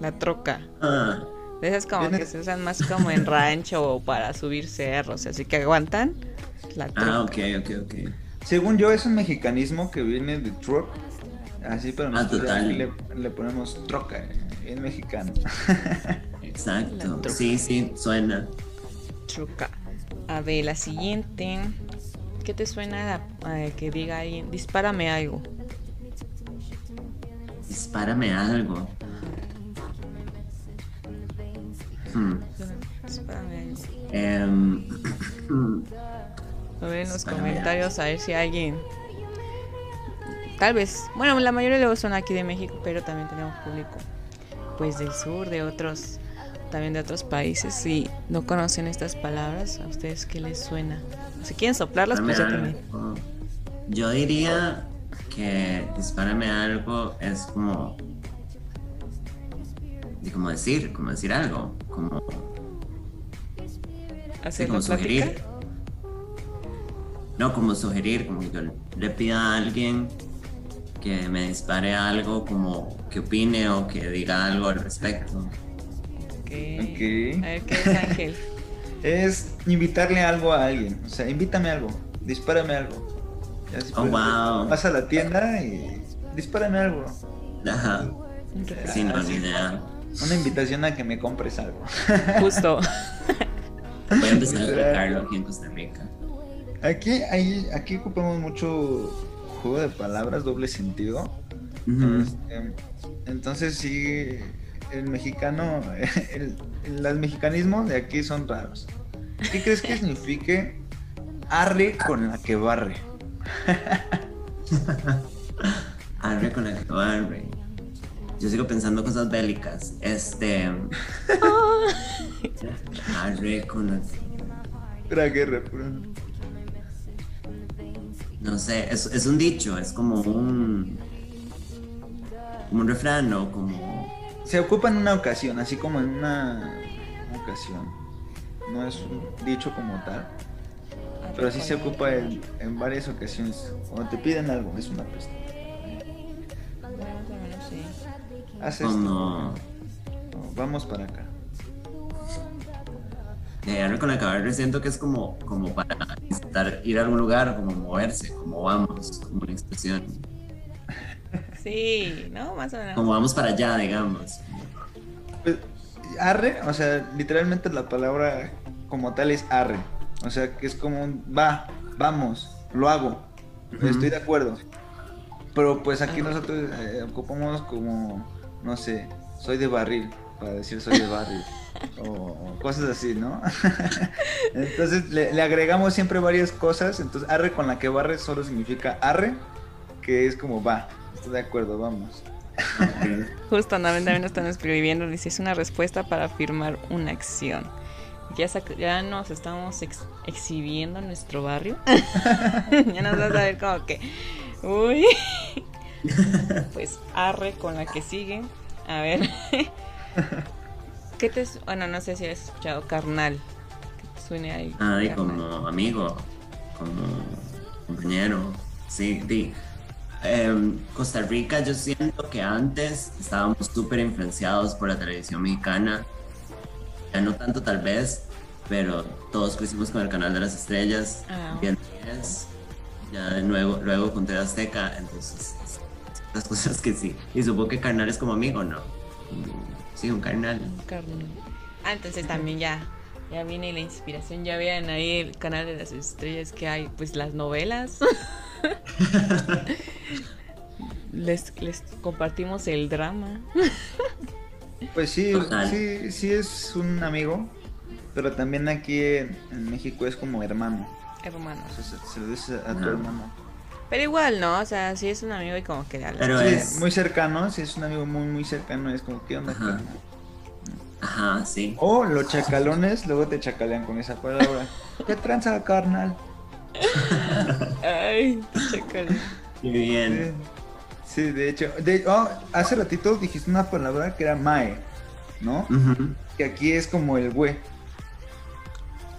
La troca. Ah. De esas como que se usan más como en rancho o para subir cerros. Así que aguantan la troca. Ah, ok, ok, ok. según yo, es un mexicanismo que viene de truck. Así, pero Ah, nosotros total. le, le ponemos troca en mexicano. Exacto. Sí, sí, suena. Truca. A ver, la siguiente. ¿Qué te suena a, a que diga alguien? Dispárame algo. Dispárame algo. Hmm. Dispárame algo. Em, A ver en los comentarios a ver si alguien. Tal vez. Bueno, la mayoría luego son aquí de México, pero también tenemos público. Pues del sur, de otros. También de otros países. Si no conocen estas palabras, ¿a ustedes qué les suena? Si quieren soplarlas, pues dispárame también. algo. Yo diría que dispárame algo es como. Como decir, como decir algo. Como, sí, Hacer como la plática. sugerir. No, como sugerir, como que yo le pida a alguien que me dispare algo, como que opine o que diga algo al respecto. Ok. A ver qué es Ángel. Es invitarle algo a alguien. O sea, invítame algo. Dispárame algo. Oh, wow. Vas a la tienda y dispárame algo. Ajá. Sí, no, ni idea. Una invitación a que me compres algo. Justo. Voy a empezar a aplicarlo aquí en Costa Rica. Aquí, ahí, aquí ocupamos mucho juego de palabras, doble sentido. Este, entonces sí, el mexicano, el, el- los mexicanismos de aquí son raros. ¿Qué crees que signifique arre con la que barre? Arre con la que barre. Yo sigo pensando cosas bélicas. Este. Arre con la que. Pura guerra, pura- No sé, es, es un dicho, es como un. Como un refrán o como. Se ocupa en una ocasión, así como en una ocasión. No es un dicho como tal, pero sí se ocupa en, en varias ocasiones. Cuando te piden algo, es una peste. Haz esto. No, Vamos para acá. De arre con la barre siento que es como, como para estar, ir a algún lugar, como moverse, como vamos, como una expresión. Sí, ¿no? Más o menos. Como vamos para allá, digamos. Pues, arre, o sea, literalmente la palabra como tal es arre. O sea, que es como un va, vamos, lo hago. Estoy de acuerdo. Pero pues aquí Arre. nosotros eh, ocupamos como, no sé, soy de barril, para decir soy de barril. o, cosas así, ¿no? entonces le, le agregamos siempre varias cosas. Entonces, arre con la que barre solo significa arre, que es como va, estoy de acuerdo, vamos. Justo también, también nos están escribiendo, dice, es una respuesta para afirmar una acción. Ya, ya nos estamos ex- exhibiendo en nuestro barrio. ya nos vas a ver como que, uy. pues arre con la que sigue. A ver. ¿Qué te Bueno, no sé si has escuchado carnal. Que te suene ahí. Ay, carnal. como amigo, como compañero. Sí, di. Em, Costa Rica, yo siento que antes estábamos súper influenciados por la televisión mexicana. Ya no tanto, tal vez, pero todos crecimos con el canal de las estrellas. Ah. Bien. Ya de nuevo, luego con TV Azteca, entonces. Las cosas que sí. Y supongo que carnal es como amigo, ¿no? Sí, un carnal. Carnal. Ah, entonces también ya, ya viene la inspiración. Ya vean ahí el canal de las estrellas que hay, pues las novelas. les, les compartimos el drama. Pues sí, Total. sí, sí es un amigo, pero también aquí en, en México es como hermano. Hermano. O sea, se, se lo dices a tu hermano. Pero igual, ¿no? O sea, si es un amigo y como que. Pero Sí, es. muy cercano, si es un amigo muy, muy cercano, es como, ¿qué onda? Ajá. carnal? Ajá, sí. O los chacalones, luego te chacalean con esa palabra. ¿Qué tranza, carnal? Ay, chécale. Muy bien. sí, de hecho. De, oh, hace ratito dijiste una palabra que era mae, ¿no? Ujú. Que aquí es como el güey.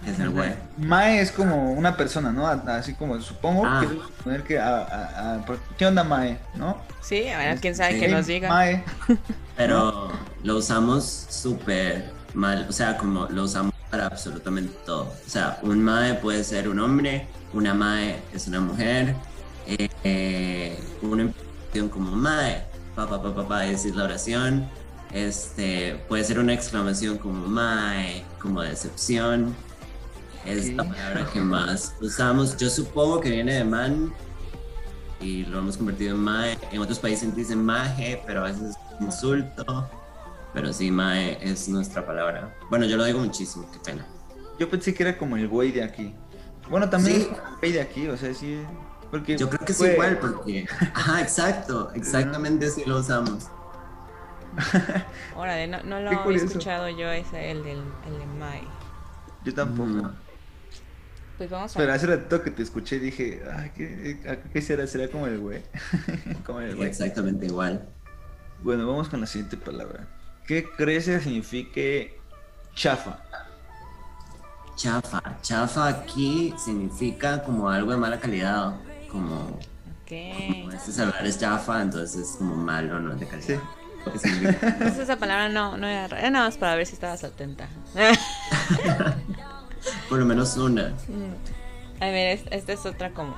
Es el güey. Mae es como una persona, ¿no? Así como supongo Ah. que poner que a, a- a- por- ¿qué onda Mae? ¿No? Sí, a ver, quién sabe Sí. que nos diga. Mae. Pero lo usamos súper mal. O sea, como lo usamos para absolutamente todo. O sea, un mae puede ser un hombre, una mae es una mujer, eh, eh, una impresión como mae, papá, papá, papá, decir la oración, este, puede ser una exclamación como mae, como decepción. Es la palabra que más usamos. Yo supongo que viene de man y lo hemos convertido en mae. En otros países dicen maje, pero a veces es un insulto. Pero sí, mae es nuestra palabra. Bueno, yo lo digo muchísimo, qué pena. Yo pensé que era como el güey de aquí. Bueno, también Sí. el güey de aquí, o sea, sí. Porque Yo creo que es fue- igual porque... Ajá, exacto, exactamente así lo usamos. Órale, no, no lo curioso. escuchado yo, ese, el del el de Mai. Yo tampoco. Mm. Pues vamos a Pero hace rato que te escuché dije, ay, ¿qué, qué será? ¿Será como el güey? como el güey. Exactamente igual. Bueno, vamos con la siguiente palabra. ¿Qué crees que signifique chafa? Chafa. Chafa aquí significa como algo de mala calidad. Como, Ok. como este celular es chafa, entonces es como malo, no es de calidad. Sí. Entonces esa palabra no, no era. Era nada más para ver si estabas atenta. Por lo menos una. A ver, es- esta es otra como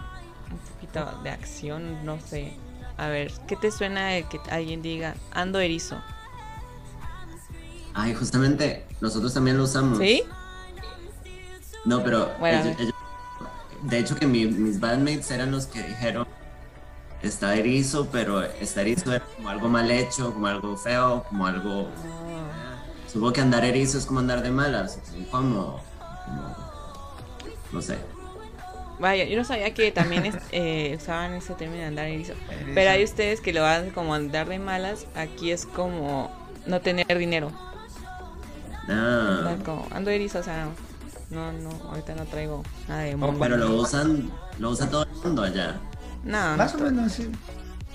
un poquito de acción, no sé. A ver, ¿qué te suena de que alguien diga ando erizo? Ay, justamente, nosotros también lo usamos. ¿Sí? No, pero Bueno, a ellos- ver. ellos- de hecho que mi- mis bandmates eran los que dijeron está erizo, pero está erizo era como algo mal hecho, como algo feo, como algo... Supongo que andar erizo es como andar de malas, como... no sé. Vaya, yo no sabía que también es- eh, usaban ese término de andar erizo. Erizo. Pero hay ustedes que lo hacen como andar de malas. Aquí es como no tener dinero. Ah, como, ando erizo, o sea, no, no, ahorita no traigo nada de Oh, moco. pero lo usan, lo usa todo el mundo allá. No, no Más o menos, sí.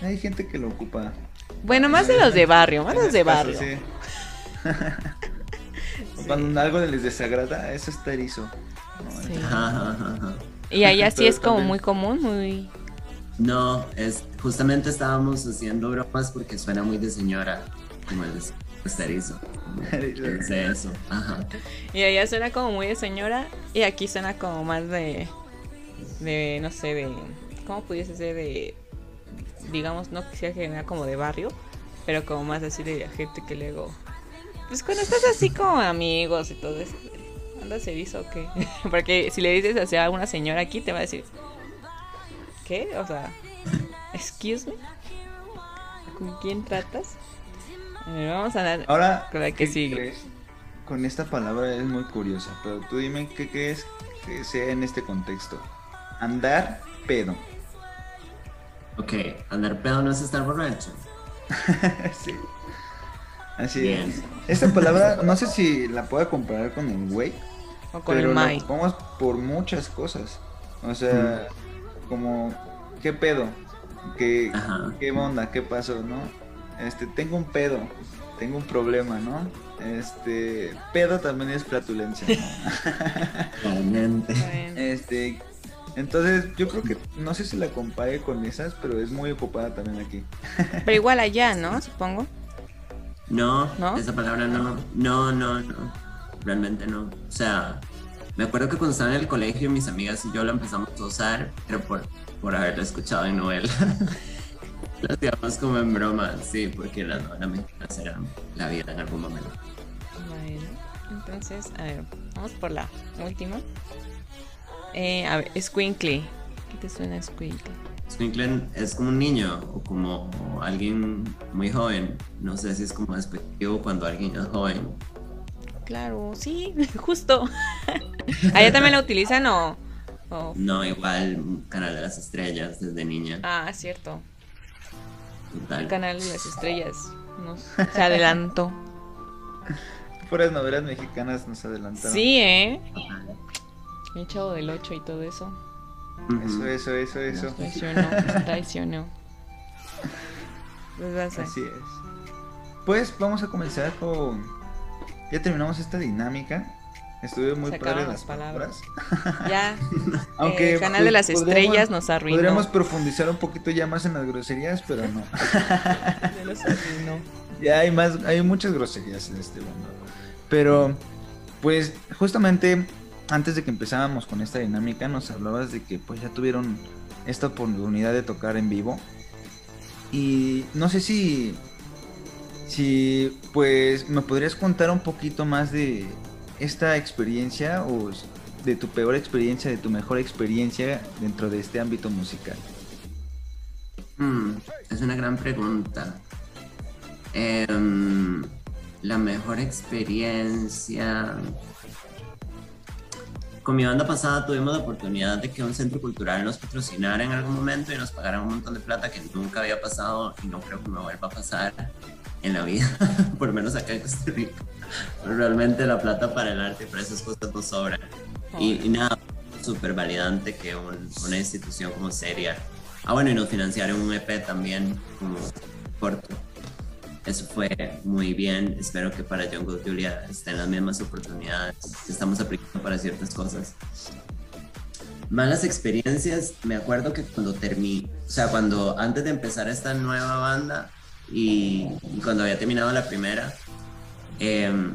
Hay gente que lo ocupa. Bueno, más de los de barrio, más los de este caso, barrio. sí. Cuando algo les desagrada, eso está erizo. No, Sí. Ajá, ajá. Y allá sí es como también- muy común, muy... No, es justamente estábamos haciendo bromas porque suena muy de señora, como el de está erizo. Erizo. Es eso. Ajá. Y allá suena como muy de señora y aquí suena como más de... De, no sé, de... ¿Cómo pudiese ser de... Digamos, no quisiera que era como de barrio, pero como más así de gente que luego... Pues cuando estás así como amigos y todo eso, ¿andas erizo o qué? Porque si le dices así a una señora aquí te va a decir... ¿Qué? O sea... ¿Excuse me? ¿Con quién tratas? Vamos a dar... Ahora, Con la que ¿qué sigue. crees? Con esta palabra es muy curiosa, pero tú dime qué crees que sea en este contexto. Andar pedo. Ok, andar pedo no es estar borracho. sí. Así Bien. es. Esta palabra, no sé si la pueda comparar con el güey, O con pero el la Mai. ocupamos por muchas cosas. O sea, como, ¿qué pedo? ¿Qué, Ajá. ¿Qué onda? ¿Qué pasó? ¿No? Este, tengo un pedo, tengo un problema, ¿no? Este, pedo también es flatulencia, ¿no? Realmente. Este, entonces yo creo que no sé si la compare con esas, pero es muy ocupada también aquí. Pero igual allá, ¿no? Supongo. No, ¿No? esa palabra no. No, no, no. Realmente no. O sea, me acuerdo que cuando estaba en el colegio, mis amigas y yo la empezamos a usar, pero por, por haberla escuchado en novela. Lo hacíamos como en broma, sí, porque las novelas mexicanas eran la vida en algún momento. Bueno, entonces, a ver, vamos por la última. Eh, a ver, Squinkly. ¿Qué te suena Squinkly? Squinkle es como un niño o como alguien muy joven. No sé si es como despectivo cuando alguien es joven. Claro, sí, justo. ¿Allá también la utilizan o...? o- No, igual Canal de las Estrellas desde niña. Ah, cierto. El Total. canal de las estrellas nos se adelantó. Puras novelas mexicanas nos adelantaron. Sí, ¿eh? El chavo del 8 y todo eso. Eso, eso, eso, eso. Nos traicionó, nos traicionó. Pues Así es. Pues vamos a comenzar con. Ya terminamos esta dinámica. Estuve muy Se padre las las palabras. palabras. Ya, Aunque el canal de las estrellas nos arruinó. Podríamos profundizar un poquito ya más en las groserías, pero no. Ya arruinó. Ya hay más, hay muchas groserías en este mundo. Pero, pues justamente antes de que empezábamos con esta dinámica nos hablabas de que pues ya tuvieron esta oportunidad de tocar en vivo. Y no sé si si pues me podrías contar un poquito más de esta experiencia o de tu peor experiencia, de tu mejor experiencia dentro de este ámbito musical. Hmm, es una gran pregunta. Em, la mejor experiencia. Con mi banda pasada tuvimos la oportunidad de que un centro cultural nos patrocinara en algún momento y nos pagara un montón de plata que nunca había pasado y no creo que me vuelva a pasar en la vida, por menos acá en Costa Rica. Pero realmente la plata para el arte y para esas cosas no sobra. Y, nada, súper validante que una institución como seria. Ah, bueno, y nos financiaron un EP también como corto. Eso fue muy bien. Espero que para Jungle Julia estén las mismas oportunidades estamos aplicando para ciertas cosas. Malas experiencias, me acuerdo que cuando terminé, o sea, cuando antes de empezar esta nueva banda y, cuando había terminado la primera, em,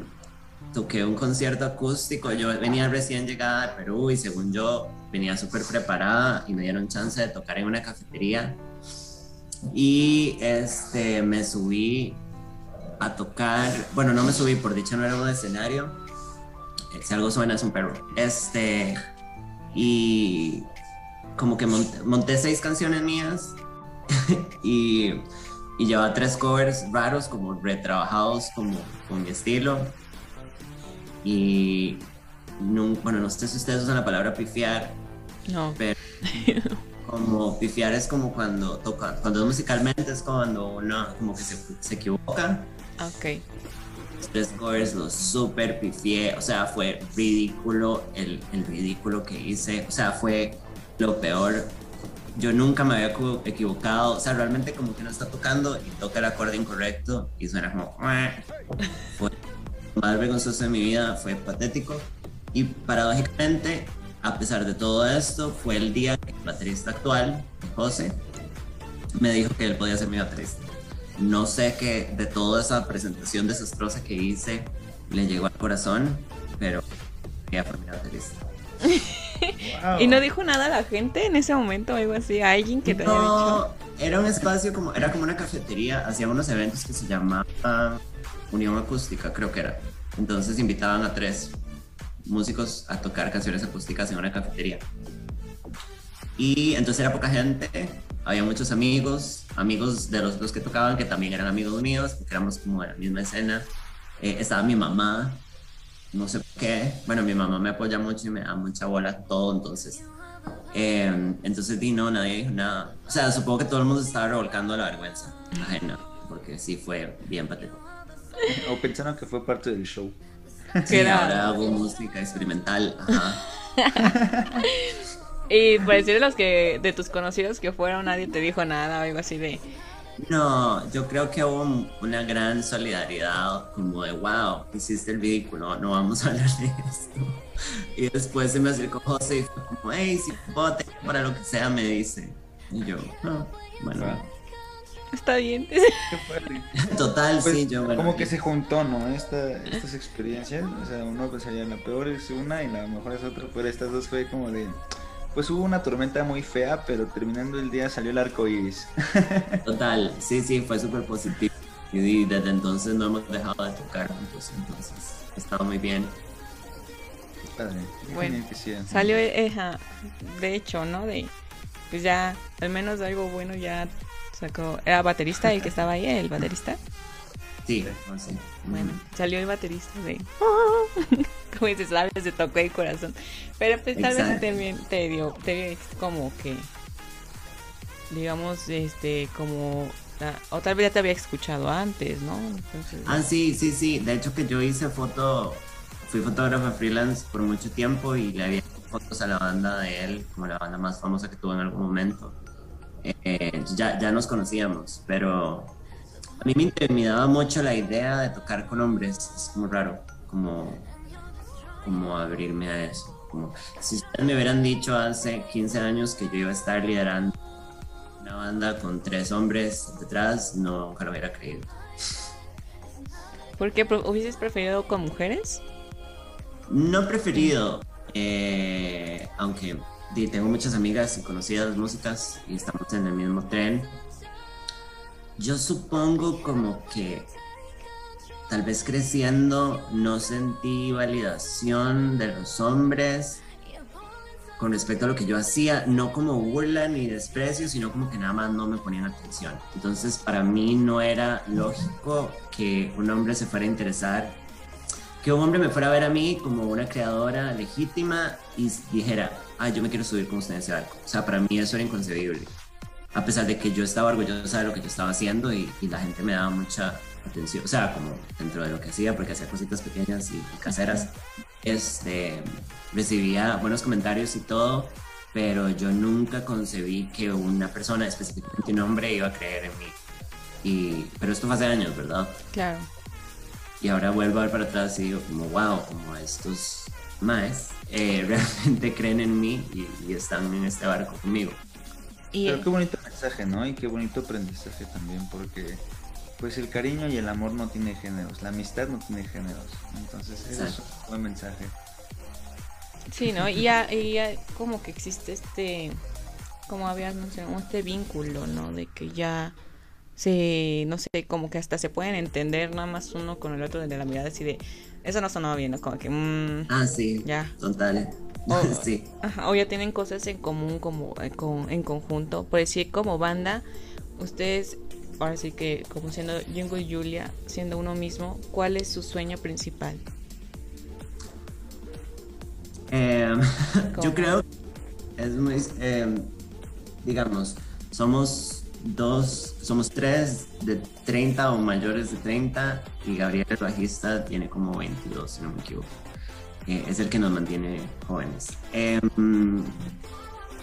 toqué un concierto acústico. Yo venía recién llegada de Perú y según yo venía súper preparada y me dieron chance de tocar en una cafetería. Y este, me subí a tocar, bueno, no me subí, por dicha no era un escenario. Si algo suena es un perro. Este, y como que monté, seis canciones mías y, y llevaba tres covers raros, como retrabajados, como con mi estilo y bueno, no sé si ustedes usan la palabra pifiar. No. Pero como pifiar es como cuando toca, cuando musicalmente es cuando uno como que se, se equivoca. Ok. Los tres covers los super pifié, o sea, fue ridículo el, el ridículo que hice, o sea, fue lo peor. Yo nunca me había equivocado, o sea, realmente como que no está tocando y toca el acorde incorrecto y suena como... Fue más vergonzoso de mi vida fue patético. Y paradójicamente, a pesar de todo esto, fue el día que el baterista actual, José, me dijo que él podía ser mi baterista. No sé qué de toda esa presentación desastrosa que hice le llegó al corazón, pero ella fue mi baterista. ¿Y no dijo nada a la gente en ese momento o algo así? ¿A alguien que te no, haya dicho? Era un espacio como, era como una cafetería, hacía unos eventos que se llamaban Unión Acústica, creo que era. Entonces invitaban a tres músicos a tocar canciones acústicas en una cafetería. Y entonces era poca gente, había muchos amigos, amigos de los, los que tocaban que también eran amigos míos, porque éramos como de la misma escena. Eh, estaba mi mamá, no sé por qué. Bueno, mi mamá me apoya mucho y me da mucha bola todo, entonces. Eh, entonces, di no, nadie dijo nada. O sea, supongo que todo el mundo estaba revolcando la vergüenza ajena, porque sí fue bien patético. o pensaron que fue parte del show. Sí, ahora hago música experimental. Ajá. y por decir de los que de tus conocidos que fueron, nadie te dijo nada o algo así de. No, yo creo que hubo una gran solidaridad, como de wow, hiciste el ridículo, no vamos a hablar de esto. Y después se me acercó José y fue como, hey, si bote para lo que sea, me dice. Y yo, no, bueno. Está bien. Total, pues, sí, yo. como que se juntó, ¿no? Esta, estas experiencias. O sea, uno pensaría la peor es una y la mejor es otra, pero estas dos fue como de. Pues hubo una tormenta muy fea, pero terminando el día salió el arco iris. Total, sí, sí, fue súper positivo. Y desde entonces no hemos dejado de tocar juntos, entonces ha estado muy bien. Padre, bueno, salió, eh, de hecho, ¿no? De, pues ya, al menos algo bueno ya ¿Era baterista el que estaba ahí, el baterista? Sí, Bueno, salió el baterista de. Como dices, sabes, se tocó el corazón. Pero pues tal vez también te dio, te como que. Digamos, este, como. o tal vez ya te había escuchado antes, ¿no? ah, sí, sí, sí. De hecho, que yo hice foto. Fui fotógrafo freelance por mucho tiempo y le había fotos a la banda de él, como la banda más famosa que tuvo en algún momento. Eh, ya, ya nos conocíamos, pero a mí me intimidaba mucho la idea de tocar con hombres, es muy raro, como, como abrirme a eso. Como, si ustedes me hubieran dicho hace 15 años que yo iba a estar liderando una banda con tres hombres detrás, no, nunca lo hubiera creído. ¿Por qué hubieses preferido con mujeres? no preferido, eh, aunque tengo muchas amigas y conocidas músicas y estamos en el mismo tren. Yo supongo como que tal vez creciendo no sentí validación de los hombres con respecto a lo que yo hacía, no como burla ni desprecio, sino como que nada más no me ponían atención. Entonces para mí no era lógico que un hombre se fuera a interesar, que un hombre me fuera a ver a mí como una creadora legítima y dijera, ah, yo me quiero subir con usted en ese barco. O sea, para mí eso era inconcebible. A pesar de que yo estaba orgullosa de lo que yo estaba haciendo y, la gente me daba mucha atención, o sea, como dentro de lo que hacía, porque hacía cositas pequeñas y, caseras, este, recibía buenos comentarios y todo, pero yo nunca concebí que una persona, específicamente un hombre, iba a creer en mí. Y, pero esto fue hace años, ¿verdad? Claro. Y ahora vuelvo a ver para atrás y digo como, wow, como estos más eh, realmente creen en mí y, están en este barco conmigo. Pero qué bonito mensaje, ¿no? Y qué bonito aprendizaje también, porque pues el cariño y el amor no tiene géneros, la amistad no tiene géneros. Entonces, eso es un buen mensaje. Sí, ¿no? Y ya, y ya como que existe este, como habías mencionado, este vínculo, ¿no? De que ya se, no sé, como que hasta se pueden entender nada más uno con el otro desde la mirada así de, eso no sonaba bien, ¿no? Como que... Mm, ah, sí. Ya. Total. O, sí. o ya tienen cosas en común como eh, en conjunto. Por decir, como banda, ustedes, ahora sí que como siendo Jingo y Julia, siendo uno mismo, ¿cuál es su sueño principal? Em, yo creo es muy, em, digamos, somos dos, somos tres de 30 o mayores de 30 y Gabriel el bajista tiene como 22, si no me equivoco. Eh, es el que nos mantiene jóvenes. Em,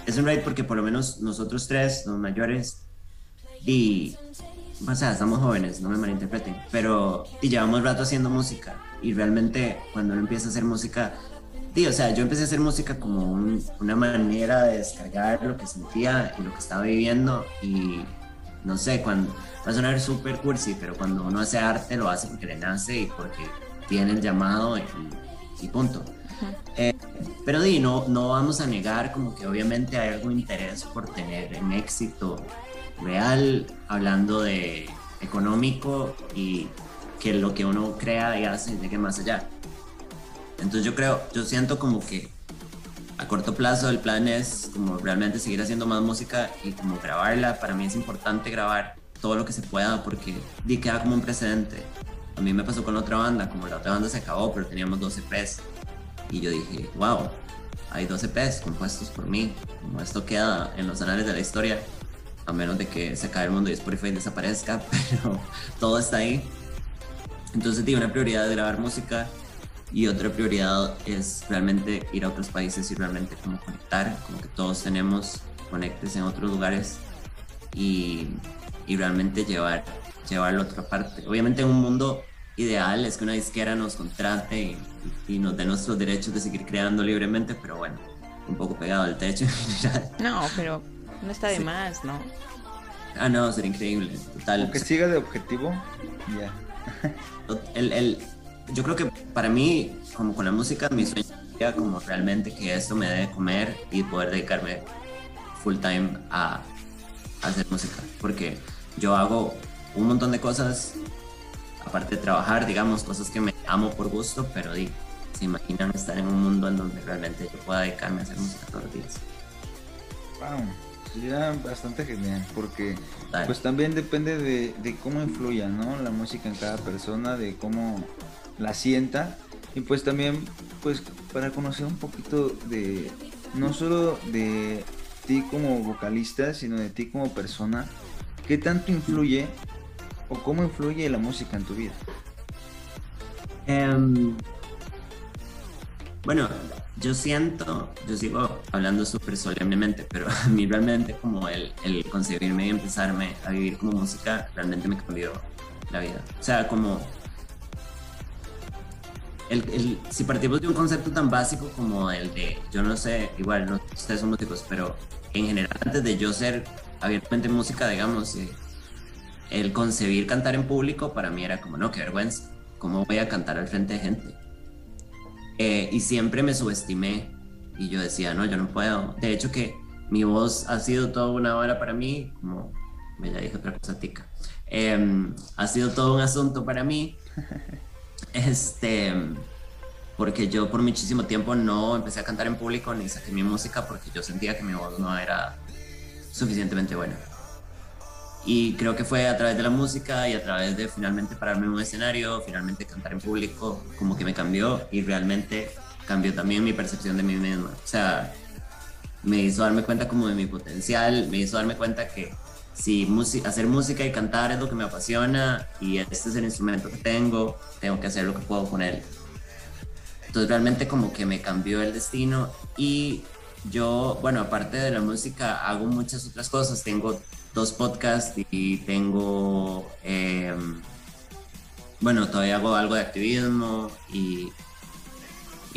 es un raid porque por lo menos nosotros tres, los mayores, y, o sea, estamos jóvenes, no me malinterpreten, pero y llevamos rato haciendo música y realmente cuando uno empieza a hacer música o sea, yo empecé a hacer música como una manera de descargar lo que sentía y lo que estaba viviendo y no sé, cuando va a sonar súper cursi, pero cuando uno hace arte lo hace porque le nace y porque tiene el llamado y, punto. Eh, pero di, no, no vamos a negar como que obviamente hay algún interés por tener un éxito real, hablando de económico y que lo que uno crea y hace llegue más allá. Entonces yo creo, yo siento como que a corto plazo el plan es como realmente seguir haciendo más música y como grabarla. Para mí es importante grabar todo lo que se pueda porque di queda como un precedente. A mí me pasó con la otra banda, como la otra banda se acabó, pero teníamos 12 EPs. Y yo dije, wow, hay 12 EPs compuestos por mí. Como esto queda en los anales de la historia, a menos de que se acabe el mundo y Spotify desaparezca, pero todo está ahí. Entonces, di una prioridad de grabar música y otra prioridad es realmente ir a otros países y realmente como conectar, como que todos tenemos conectes en otros lugares y, y realmente llevar, llevarlo a otra parte. Obviamente en un mundo ideal es que una disquera nos contrate y, y nos dé nuestros derechos de seguir creando libremente, pero bueno, un poco pegado al techo en general. No, pero no está de más, ¿no? Ah, no, sería increíble, total. que siga de objetivo, ya. El, el, yo creo que para mí, como con la música, mi sueño sería como realmente que esto me dé comer y poder dedicarme full time a, hacer música. Porque yo hago un montón de cosas, aparte de trabajar, digamos, cosas que me amo por gusto, pero di, se imaginan estar en un mundo en donde realmente yo pueda dedicarme a hacer música todos los días. Wow, sería bastante genial, porque pues también depende de, de cómo influya, ¿no? La música en cada persona, de cómo la sienta y pues también pues para conocer un poquito de no solo de ti como vocalista sino de ti como persona qué tanto influye o cómo influye la música en tu vida em, bueno yo siento yo sigo hablando súper solemnemente pero a mí realmente como el, el concebirme y empezarme a vivir como música realmente me cambió la vida. O sea como el, si partimos de un concepto tan básico como el de, yo no sé, igual, no ustedes son músicos, pero en general, antes de yo ser abiertamente música, digamos, eh, el concebir cantar en público para mí era como, no, qué vergüenza, ¿cómo voy a cantar al frente de gente? Eh, y siempre me subestimé y yo decía, no, yo no puedo. De hecho que mi voz ha sido toda una hora para mí, como me ya dije otra cosa tica, em, ha sido todo un asunto para mí. Este, porque yo por muchísimo tiempo no empecé a cantar en público ni saqué mi música porque yo sentía que mi voz no era suficientemente buena. Y creo que fue a través de la música y a través de finalmente pararme en un escenario, finalmente cantar en público, como que me cambió y realmente cambió también mi percepción de mí misma. O sea, me hizo darme cuenta como de mi potencial, me hizo darme cuenta que si hacer música y cantar es lo que me apasiona y este es el instrumento que tengo, tengo que hacer lo que puedo con él. Entonces realmente como que me cambió el destino y yo, bueno, aparte de la música, hago muchas otras cosas. Tengo dos podcasts y tengo, em, bueno, todavía hago algo de activismo y,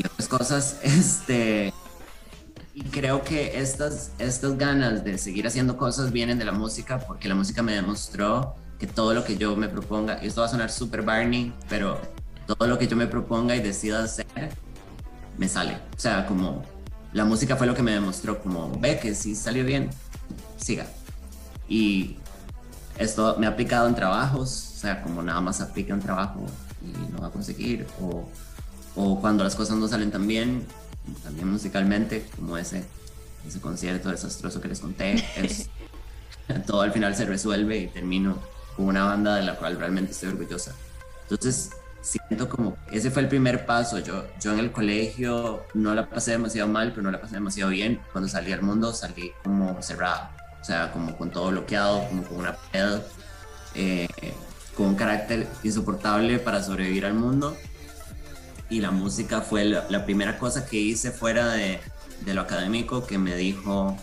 otras cosas. Este, y creo que estas, estas ganas de seguir haciendo cosas vienen de la música, porque la música me demostró que todo lo que yo me proponga, y esto va a sonar súper Barney, pero todo lo que yo me proponga y decida hacer, me sale. O sea, como la música fue lo que me demostró, como ve que si salió bien, siga. Y esto me ha aplicado en trabajos, o sea, como nada más aplica en trabajo y no va a conseguir, o, o cuando las cosas no salen tan bien, también musicalmente, como ese, ese concierto desastroso que les conté, es, todo al final se resuelve y termino con una banda de la cual realmente estoy orgullosa. Entonces, siento como ese fue el primer paso. Yo, yo en el colegio no la pasé demasiado mal, pero no la pasé demasiado bien. Cuando salí al mundo salí como cerrado, o sea, como con todo bloqueado, como con una pared, eh, con un carácter insoportable para sobrevivir al mundo y la música fue la, primera cosa que hice fuera de, de, lo académico que me dijo,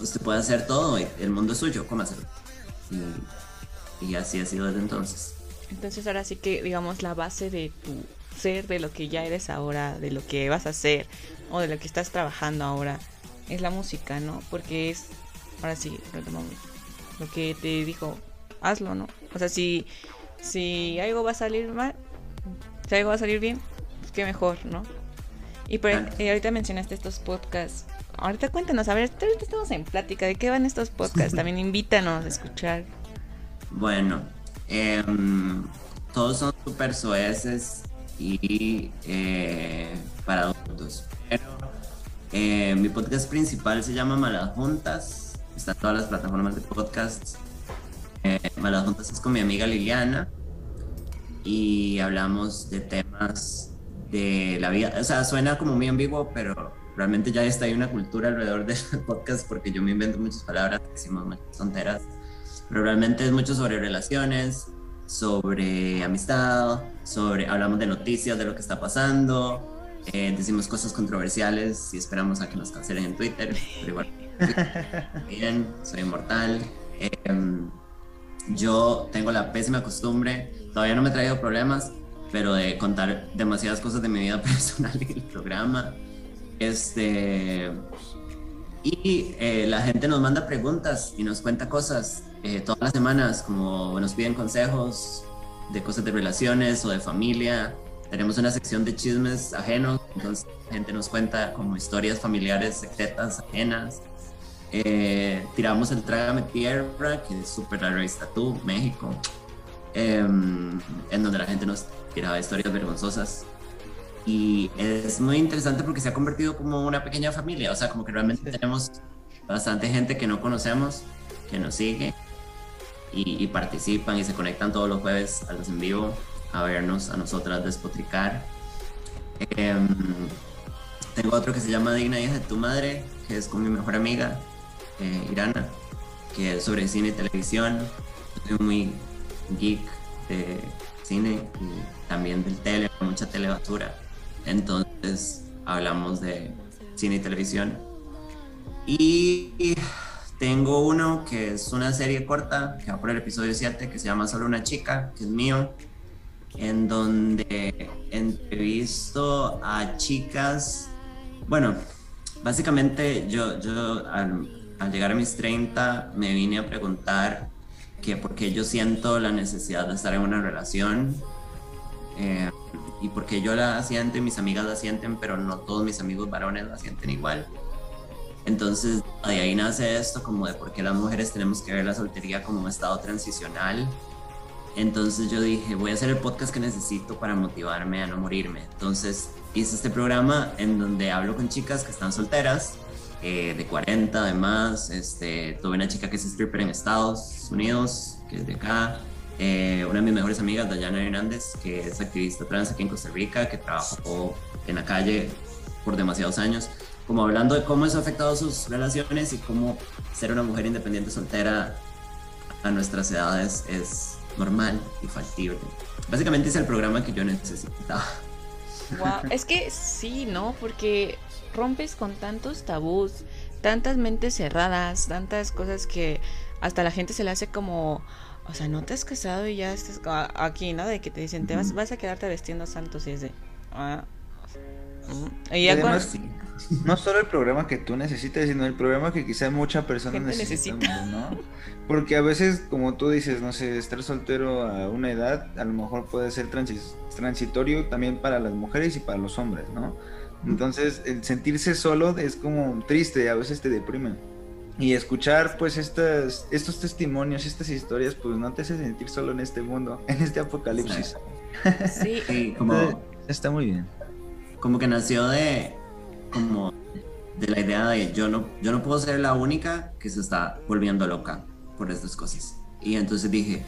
usted puede hacer todo, el mundo es suyo, ¿cómo hacerlo? Y, y, así ha sido desde entonces. Entonces ahora sí que digamos la base de tu ser, de lo que ya eres ahora, de lo que vas a hacer o de lo que estás trabajando ahora, es la música, ¿no? Porque es, ahora sí, lo que te dijo, hazlo, ¿no? O sea, si, si algo va a salir mal, si algo va a salir bien, pues qué mejor, ¿no? Y, por, ahorita mencionaste estos podcasts. Ahorita cuéntanos, a ver, ahorita estamos en plática. ¿De qué van estos podcasts? También invítanos a escuchar. Bueno, em, todos son súper soeces y eh, para adultos. Pero eh, mi podcast principal se llama Malas Juntas. Está en todas las plataformas de podcasts. Eh, Malas Juntas es con mi amiga Liliana y hablamos de temas de la vida. O sea, suena como muy ambiguo, pero realmente ya está ahí una cultura alrededor del podcast porque yo me invento muchas palabras, decimos muchas tonteras, pero realmente es mucho sobre relaciones, sobre amistad, sobre hablamos de noticias, de lo que está pasando, eh, decimos cosas controversiales y esperamos a que nos cancelen en Twitter, pero igual, bien, soy inmortal. Em, yo tengo la pésima costumbre, todavía no me he traído problemas, pero de contar demasiadas cosas de mi vida personal en el programa. Este, y eh, la gente nos manda preguntas y nos cuenta cosas eh, todas las semanas, como nos piden consejos de cosas de relaciones o de familia. Tenemos una sección de chismes ajenos, entonces la gente nos cuenta como historias familiares secretas ajenas. Eh, tiramos el Trágame Tierra, que es súper la revista Tú, México, em, en donde la gente nos tiraba historias vergonzosas. Y es muy interesante porque se ha convertido como una pequeña familia, o sea, como que realmente tenemos bastante gente que no conocemos, que nos sigue y, participan y se conectan todos los jueves a los en vivo a vernos, a nosotras despotricar. Em, tengo otro que se llama Digna hija de tu madre, que es con mi mejor amiga, eh, Irana, que es sobre cine y televisión. Soy muy geek de cine y también del tele, mucha telebasura. Entonces hablamos de cine y televisión. Y tengo uno que es una serie corta, que va por el episodio 7, que se llama Solo una chica, que es mío, en donde entrevisto a chicas. Bueno, básicamente yo, yo llegar a mis 30 me vine a preguntar que por qué yo siento la necesidad de estar en una relación. Eh, y porque yo la siento y mis amigas la sienten, pero no todos mis amigos varones la sienten igual. Entonces, de ahí nace esto como de por qué las mujeres tenemos que ver la soltería como un estado transicional. Entonces yo dije, voy a hacer el podcast que necesito para motivarme a no morirme. Entonces hice este programa en donde hablo con chicas que están solteras, eh, de 40 además. Este, tuve una chica que es stripper en Estados Unidos, que es de acá. Eh, una de mis mejores amigas, Dayana Hernández, que es activista trans aquí en Costa Rica, que trabajó en la calle por demasiados años como hablando de cómo eso ha afectado sus relaciones y cómo ser una mujer independiente soltera a nuestras edades es normal y factible. Básicamente es el programa que yo necesitaba. Wow, es que sí, ¿no? Porque rompes con tantos tabús, tantas mentes cerradas, tantas cosas que hasta la gente se le hace como, o sea, no te has casado y ya estás aquí, ¿no? De que te dicen, te vas, vas a quedarte vestiendo santos y es de, ah, y, además, no solo el programa que tú necesitas, sino el programa que quizá mucha persona necesita, ¿no? Porque a veces, como tú dices, no sé, estar soltero a una edad a lo mejor puede ser transitorio también para las mujeres y para los hombres, ¿no? Entonces, el sentirse solo es como triste, a veces te deprime. Y escuchar pues estas, estos testimonios, estas historias, pues no te hace sentir solo en este mundo, en este apocalipsis. Sí, como... Está muy bien. como que nació de como de la idea de yo no yo no puedo ser la única que se está volviendo loca por estas cosas. Y entonces dije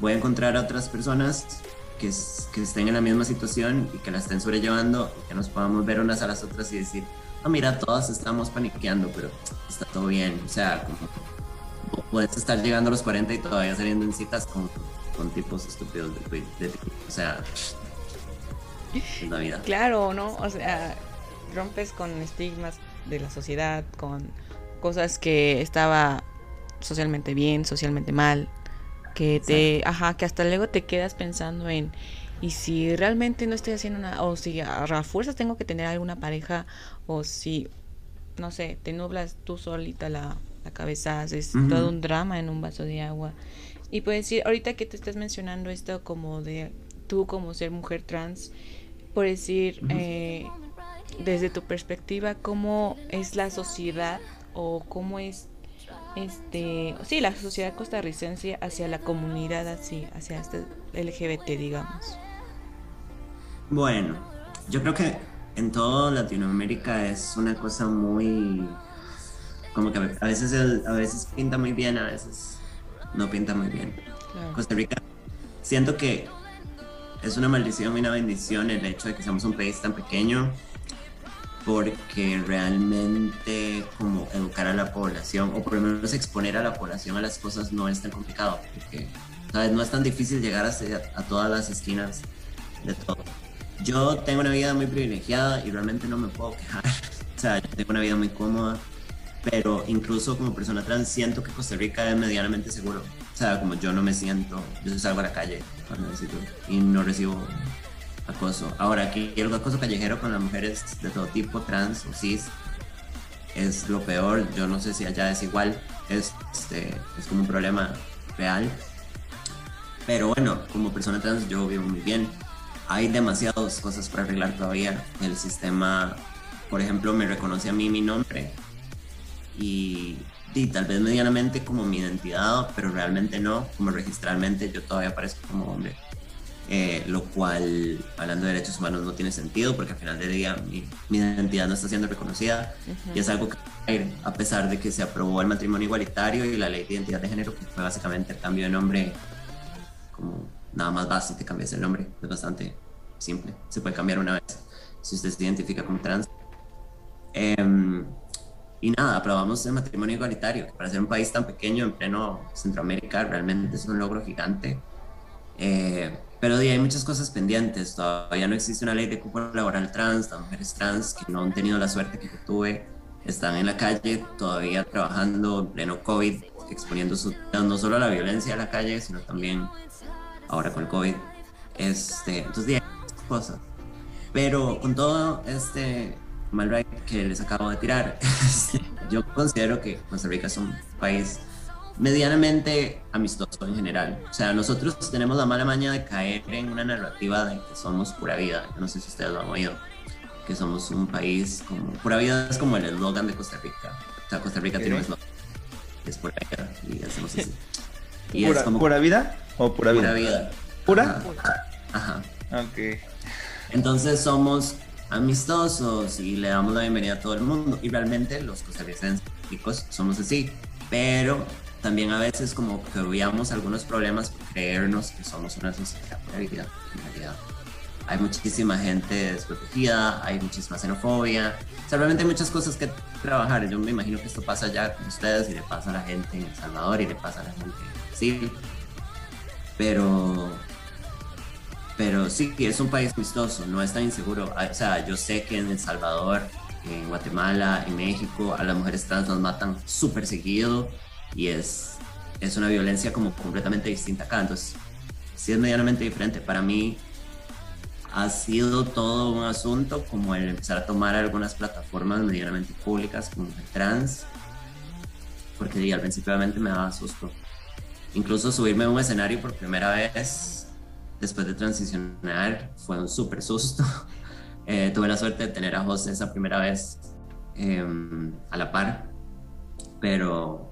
voy a encontrar a otras personas que, estén en la misma situación y que la estén sobrellevando y que nos podamos ver unas a las otras y decir no mira todas estamos paniqueando pero está todo bien o sea como puedes estar llegando a los 40 y todavía saliendo en citas con, tipos estúpidos de, de, o sea Claro, ¿no? O sea, rompes con estigmas de la sociedad, con cosas que estaba socialmente bien, socialmente mal, que te, ajá, que hasta luego te quedas pensando en y si realmente no estoy haciendo nada o si a fuerzas tengo que tener alguna pareja o si no sé, te nublas tú solita la, la cabeza, es todo un drama en un vaso de agua. Y puedes decir, ahorita que te estás mencionando esto como de tú como ser mujer trans, por decir, eh, desde tu perspectiva, cómo es la sociedad o cómo es este sí la sociedad costarricense hacia la comunidad así hacia este LGBT digamos. Bueno yo creo que en toda Latinoamérica es una cosa muy como que a veces a veces pinta muy bien a veces no pinta muy bien. Costa Rica siento que es una maldición y una bendición el hecho de que seamos un país tan pequeño porque realmente como educar a la población o por lo menos exponer a la población a las cosas no es tan complicado porque ¿sabes? no es tan difícil llegar a, a todas las esquinas de todo. Yo tengo una vida muy privilegiada y realmente no me puedo quejar. o sea, yo tengo una vida muy cómoda, pero incluso como persona trans siento que Costa Rica es medianamente seguro. O sea, como yo no me siento, yo salgo a la calle y no recibo acoso. Ahora, aquí el acoso callejero con las mujeres de todo tipo, trans o cis, es lo peor. Yo no sé si allá es igual, es, este, es como un problema real. Pero bueno, como persona trans yo vivo muy bien. Hay demasiadas cosas para arreglar todavía. El sistema, por ejemplo, me reconoce a mí mi nombre. Y y tal vez medianamente como mi identidad, pero realmente no, como registralmente yo todavía aparezco como hombre. Eh, lo cual, hablando de derechos humanos, no tiene sentido porque al final del día mi, identidad no está siendo reconocida y es algo que, a pesar de que se aprobó el matrimonio igualitario y la ley de identidad de género, que fue básicamente el cambio de nombre, como nada más básico, te cambias el nombre, es bastante simple, se puede cambiar una vez si usted se identifica como trans. Eh, y nada, aprobamos el matrimonio igualitario, que para ser un país tan pequeño en pleno Centroamérica realmente es un logro gigante. Eh, pero hay muchas cosas pendientes. Todavía no existe una ley de cupo laboral trans. Las mujeres trans que no han tenido la suerte que yo tuve están en la calle todavía trabajando en pleno COVID, exponiendo su no solo a la violencia de la calle, sino también ahora con el COVID. Este, entonces, hay cosas. Pero con todo este Malbright que les acabo de tirar. Yo considero que Costa Rica es un país medianamente amistoso en general. O sea, nosotros tenemos la mala maña de caer en una narrativa de que somos pura vida. no sé si ustedes lo han oído, que somos un país como... Pura vida es como el eslogan de Costa Rica. O sea, Costa Rica tiene un eslogan. Es pura vida y hacemos así. Y ¿Pura, es como, ¿Pura vida o pura vida? Pura vida. ¿Pura? Ajá. Ok. Entonces somos amistosos y le damos la bienvenida a todo el mundo. Y realmente los costarricenses somos así. Pero también a veces como que veíamos algunos problemas por creernos que somos una sociedad por vida, en realidad. Hay muchísima gente desprotegida, hay muchísima xenofobia. O sea, realmente hay muchas cosas que trabajar. Yo me imagino que esto pasa ya con ustedes y le pasa a la gente en El Salvador y le pasa a la gente en Brasil. Pero, pero sí, es un país amistoso, no es tan inseguro. O sea, yo sé que en El Salvador, en Guatemala, en México, a las mujeres trans nos matan súper seguido y es, es una violencia como completamente distinta acá. Entonces, sí es medianamente diferente. Para mí ha sido todo un asunto como el empezar a tomar algunas plataformas medianamente públicas como el trans, porque al principio obviamente me daba susto. Incluso subirme a un escenario por primera vez después de transicionar fue un súper susto. Eh, tuve la suerte de tener a José esa primera vez em, a la par, pero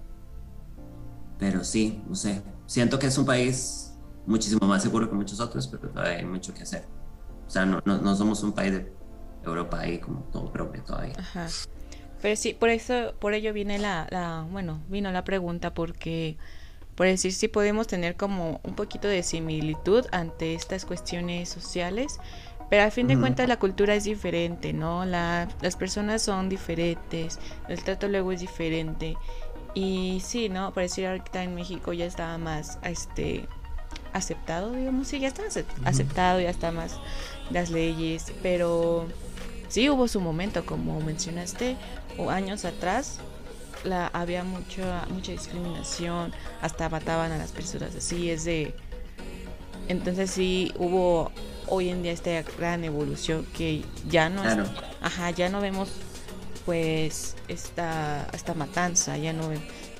pero sí, no sé, siento que es un país muchísimo más seguro que muchos otros, pero todavía hay mucho que hacer. O sea, no, no, somos un país de Europa ahí como todo propio todavía. Ajá. Pero sí, por eso, por ello viene la, la, bueno, vino la pregunta porque, por decir, si podemos tener como un poquito de similitud ante estas cuestiones sociales, pero al fin de cuentas la cultura es diferente, ¿no? La, las personas son diferentes, el trato luego es diferente y sí, ¿no? Por decir ahorita en México ya estaba más este aceptado, digamos, sí, ya está aceptado, ya está más las leyes, pero sí hubo su momento, como mencionaste, o años atrás la había mucha mucha discriminación, hasta mataban a las personas así, es de entonces sí hubo hoy en día esta gran evolución que ya no ajá, ya no vemos pues esta, esta matanza, ya no...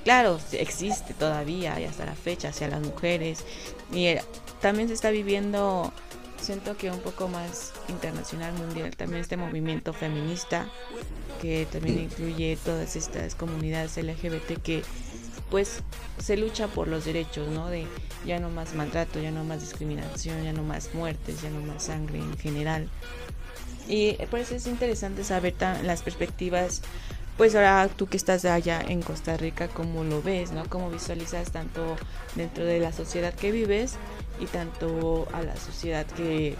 Claro, existe todavía y hasta la fecha hacia las mujeres. Y eh, también se está viviendo, siento que un poco más internacional, mundial, también este movimiento feminista que también incluye todas estas comunidades LGBT que pues se lucha por los derechos, ¿no? De ya no más maltrato, ya no más discriminación, ya no más muertes, ya no más sangre en general. Y por eso es interesante saber las perspectivas, pues ahora tú que estás allá en Costa Rica, cómo lo ves, ¿no? Cómo visualizas tanto dentro de la sociedad que vives y tanto a la sociedad que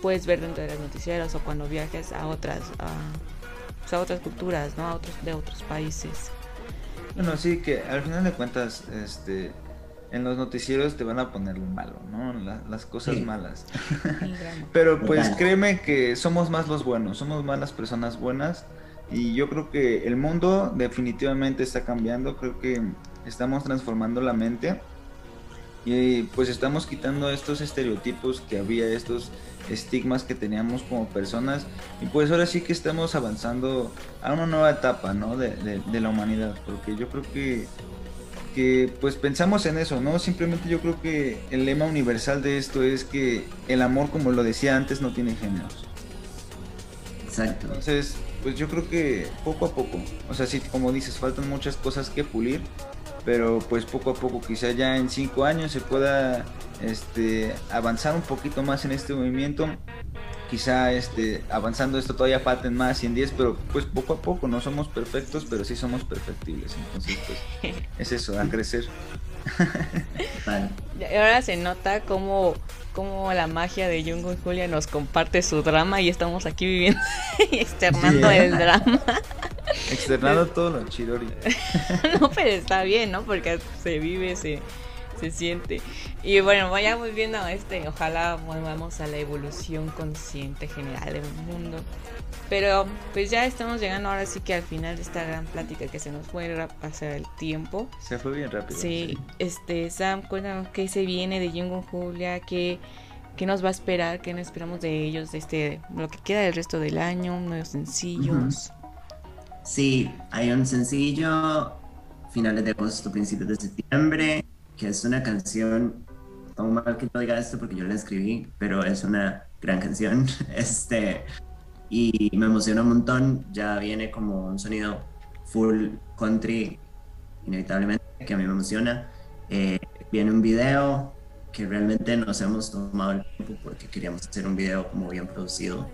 puedes ver dentro de las noticieros o cuando viajes a otras, a, a otras culturas, ¿no? A otros, de otros países. Bueno, sí, que al final de cuentas, este, en los noticieros te van a poner lo malo, ¿no? las cosas malas. Pero pues créeme que somos más los buenos, somos más las personas buenas y yo creo que el mundo definitivamente está cambiando, creo que estamos transformando la mente y pues estamos quitando estos estereotipos que había, estos estigmas que teníamos como personas y pues ahora sí que estamos avanzando a una nueva etapa, ¿no? De, de la humanidad, porque yo creo que que pues pensamos en eso, ¿no? Simplemente yo creo que el lema universal de esto es que el amor, como lo decía antes, no tiene géneros. Exacto. Entonces, pues yo creo que poco a poco, o sea, sí, como dices, faltan muchas cosas que pulir, pero pues poco a poco, quizá ya en cinco años se pueda este, avanzar un poquito más en este movimiento quizá este, avanzando esto todavía falten más y en 10, pero pues poco a poco, no somos perfectos, pero sí somos perfectibles. Entonces, pues es eso, a crecer. Y ahora se nota como, como la magia de Jungo y Julia nos comparte su drama y estamos aquí viviendo y externando el drama. Externando todo lo chidori. no, pero está bien, ¿no? Porque se vive, se, se siente. Y bueno, vayamos viendo este, ojalá volvamos a la evolución consciente general del mundo. Pero pues ya estamos llegando ahora sí que al final de esta gran plática que se nos fue a pasar el tiempo. Se fue bien rápido. Sí, este, Sam, cuéntanos qué se viene de Jungo Julia, qué, qué nos va a esperar, qué nos esperamos de ellos, de este, lo que queda del resto del año, nuevos sencillos. Sí, hay un sencillo finales de agosto, principios de septiembre, que es una canción, todo mal que yo diga esto porque yo la escribí, pero es una gran canción, este, y me emociona un montón, ya viene como un sonido full country, inevitablemente, que a mí me emociona. Eh, viene un video que realmente nos hemos tomado el tiempo porque queríamos hacer un video como bien producido.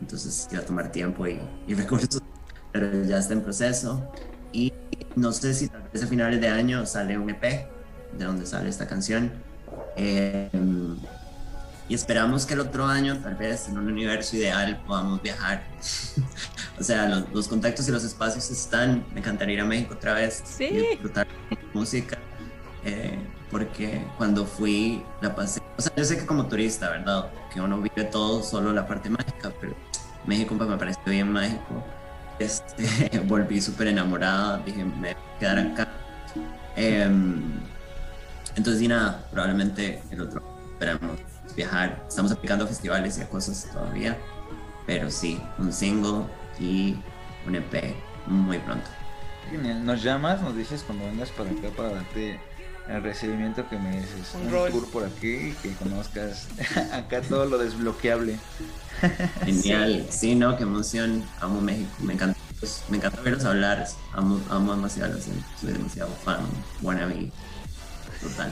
Entonces iba a tomar tiempo y, y recursos, pero ya está en proceso. Y no sé si tal vez a finales de año sale un EP de donde sale esta canción. Eh, y esperamos que el otro año, tal vez en un universo ideal, podamos viajar. o sea, los, los, contactos y los espacios están. Me encantaría ir a México otra vez sí. y disfrutar música. Eh, porque cuando fui la pasé. O sea, yo sé que como turista, ¿verdad? Que uno vive todo solo la parte mágica, pero México me pareció bien mágico. Este, volví súper enamorada, dije, me voy a quedar acá. Eh, entonces, y nada, probablemente el otro esperamos viajar. Estamos aplicando a festivales y a cosas todavía, pero sí, un single y un EP muy pronto. Genial. Nos llamas, nos dices cuando vengas para acá para darte el recibimiento que mereces. Un Un, tour por aquí y que conozcas acá todo lo desbloqueable. Genial, sí, no, qué emoción. Amo México, me encanta, pues, me encanta verlos hablar. Amo, amo demasiado soy demasiado fan, wannabe, total.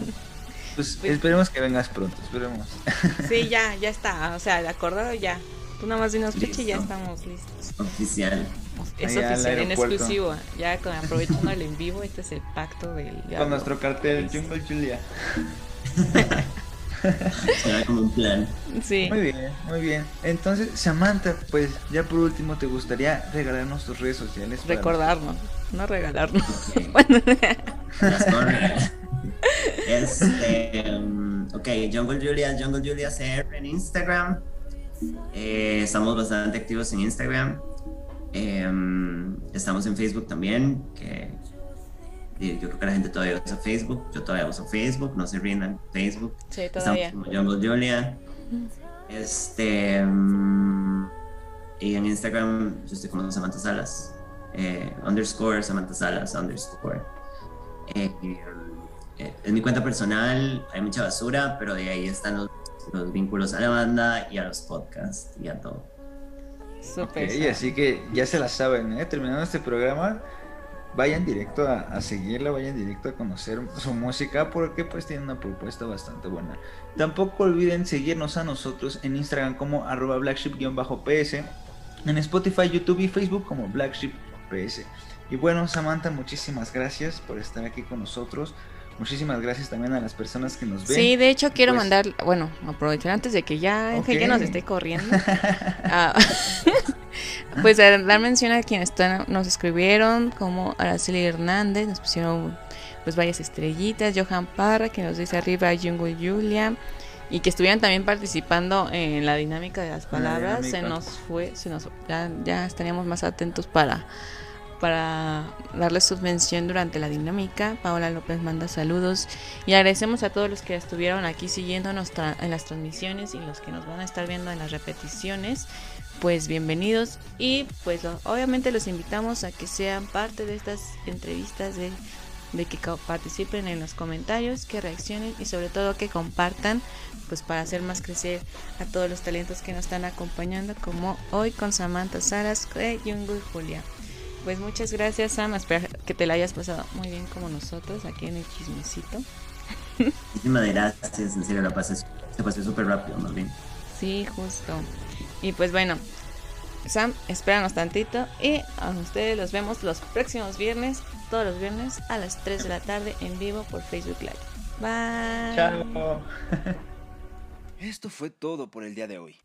Pues, Pues- esperemos que vengas pronto, esperemos. Sí, ya, ya está. O sea, el acordado ya. Tú nada más dinos fecha y ya estamos listos. Oficial. Es Allá oficial, en exclusivo. Ya con aprovechando el en vivo, este es el pacto del Con diablo. nuestro cartel Jungle Julia. Será como un plan. Sí. Muy bien, muy bien. Entonces, Samantha, pues ya por último, ¿te gustaría regalarnos tus redes sociales? para- Recordarnos, no regalarnos. Las corre. Este, um, ok, Jungle Julia, Jungle Julia CR en Instagram. Eh, estamos bastante activos en Instagram. Em, estamos en Facebook también, que yo creo que la gente todavía usa Facebook. Yo todavía uso Facebook, no se rindan, Facebook. Sí, Estamos todavía. como Jungle Julia. Este. mm, y en Instagram yo estoy como Samantha Salas. eh, underscore Samantha Salas, underscore. Eh, eh, es mi cuenta personal, hay mucha basura, pero de ahí están los, los vínculos a la banda y a los podcasts y a todo. Súper. Ok, así que ya se la saben, ¿eh? Terminando este programa, vayan directo a, a seguirla, vayan directo a conocer su música porque pues tiene una propuesta bastante buena. Tampoco olviden seguirnos a nosotros en Instagram como arroba blackship-ps, en Spotify, YouTube y Facebook como blackship-ps. Y bueno, Samantha, muchísimas gracias por estar aquí con nosotros. Muchísimas gracias también a las personas que nos ven. Sí, de hecho quiero Pues- mandar, bueno, aprovechar antes de que ya Ángel ya Ok. nos esté corriendo. ah, pues a dar mención a quienes nos escribieron, como Araceli Hernández, nos pusieron pues varias estrellitas, Johan Parra, que nos dice arriba Jungle Julia, y que estuvieran también participando en la dinámica de las la palabras, se nos fue, se nos ya, ya estaríamos más atentos para para darles su mención durante la dinámica. Paola López manda saludos y agradecemos a todos los que estuvieron aquí siguiéndonos en las transmisiones y los que nos van a estar viendo en las repeticiones. Pues bienvenidos y pues obviamente los invitamos a que sean parte de estas entrevistas de, que participen en los comentarios, que reaccionen y sobre todo que compartan pues para hacer más crecer a todos los talentos que nos están acompañando como hoy con Samantha Saras de Jungle Julia. Pues muchas gracias Sam, espero que te la hayas pasado muy bien como nosotros aquí en el chismecito. Muchísimas gracias, en serio, la pasé, se pasó súper rápido, más bien. Sí, justo. Y pues bueno, Sam, espéranos tantito y a ustedes los vemos los próximos viernes, todos los viernes a las 3 de la tarde en vivo por Facebook Live. Bye. Chao. Esto fue todo por el día de hoy.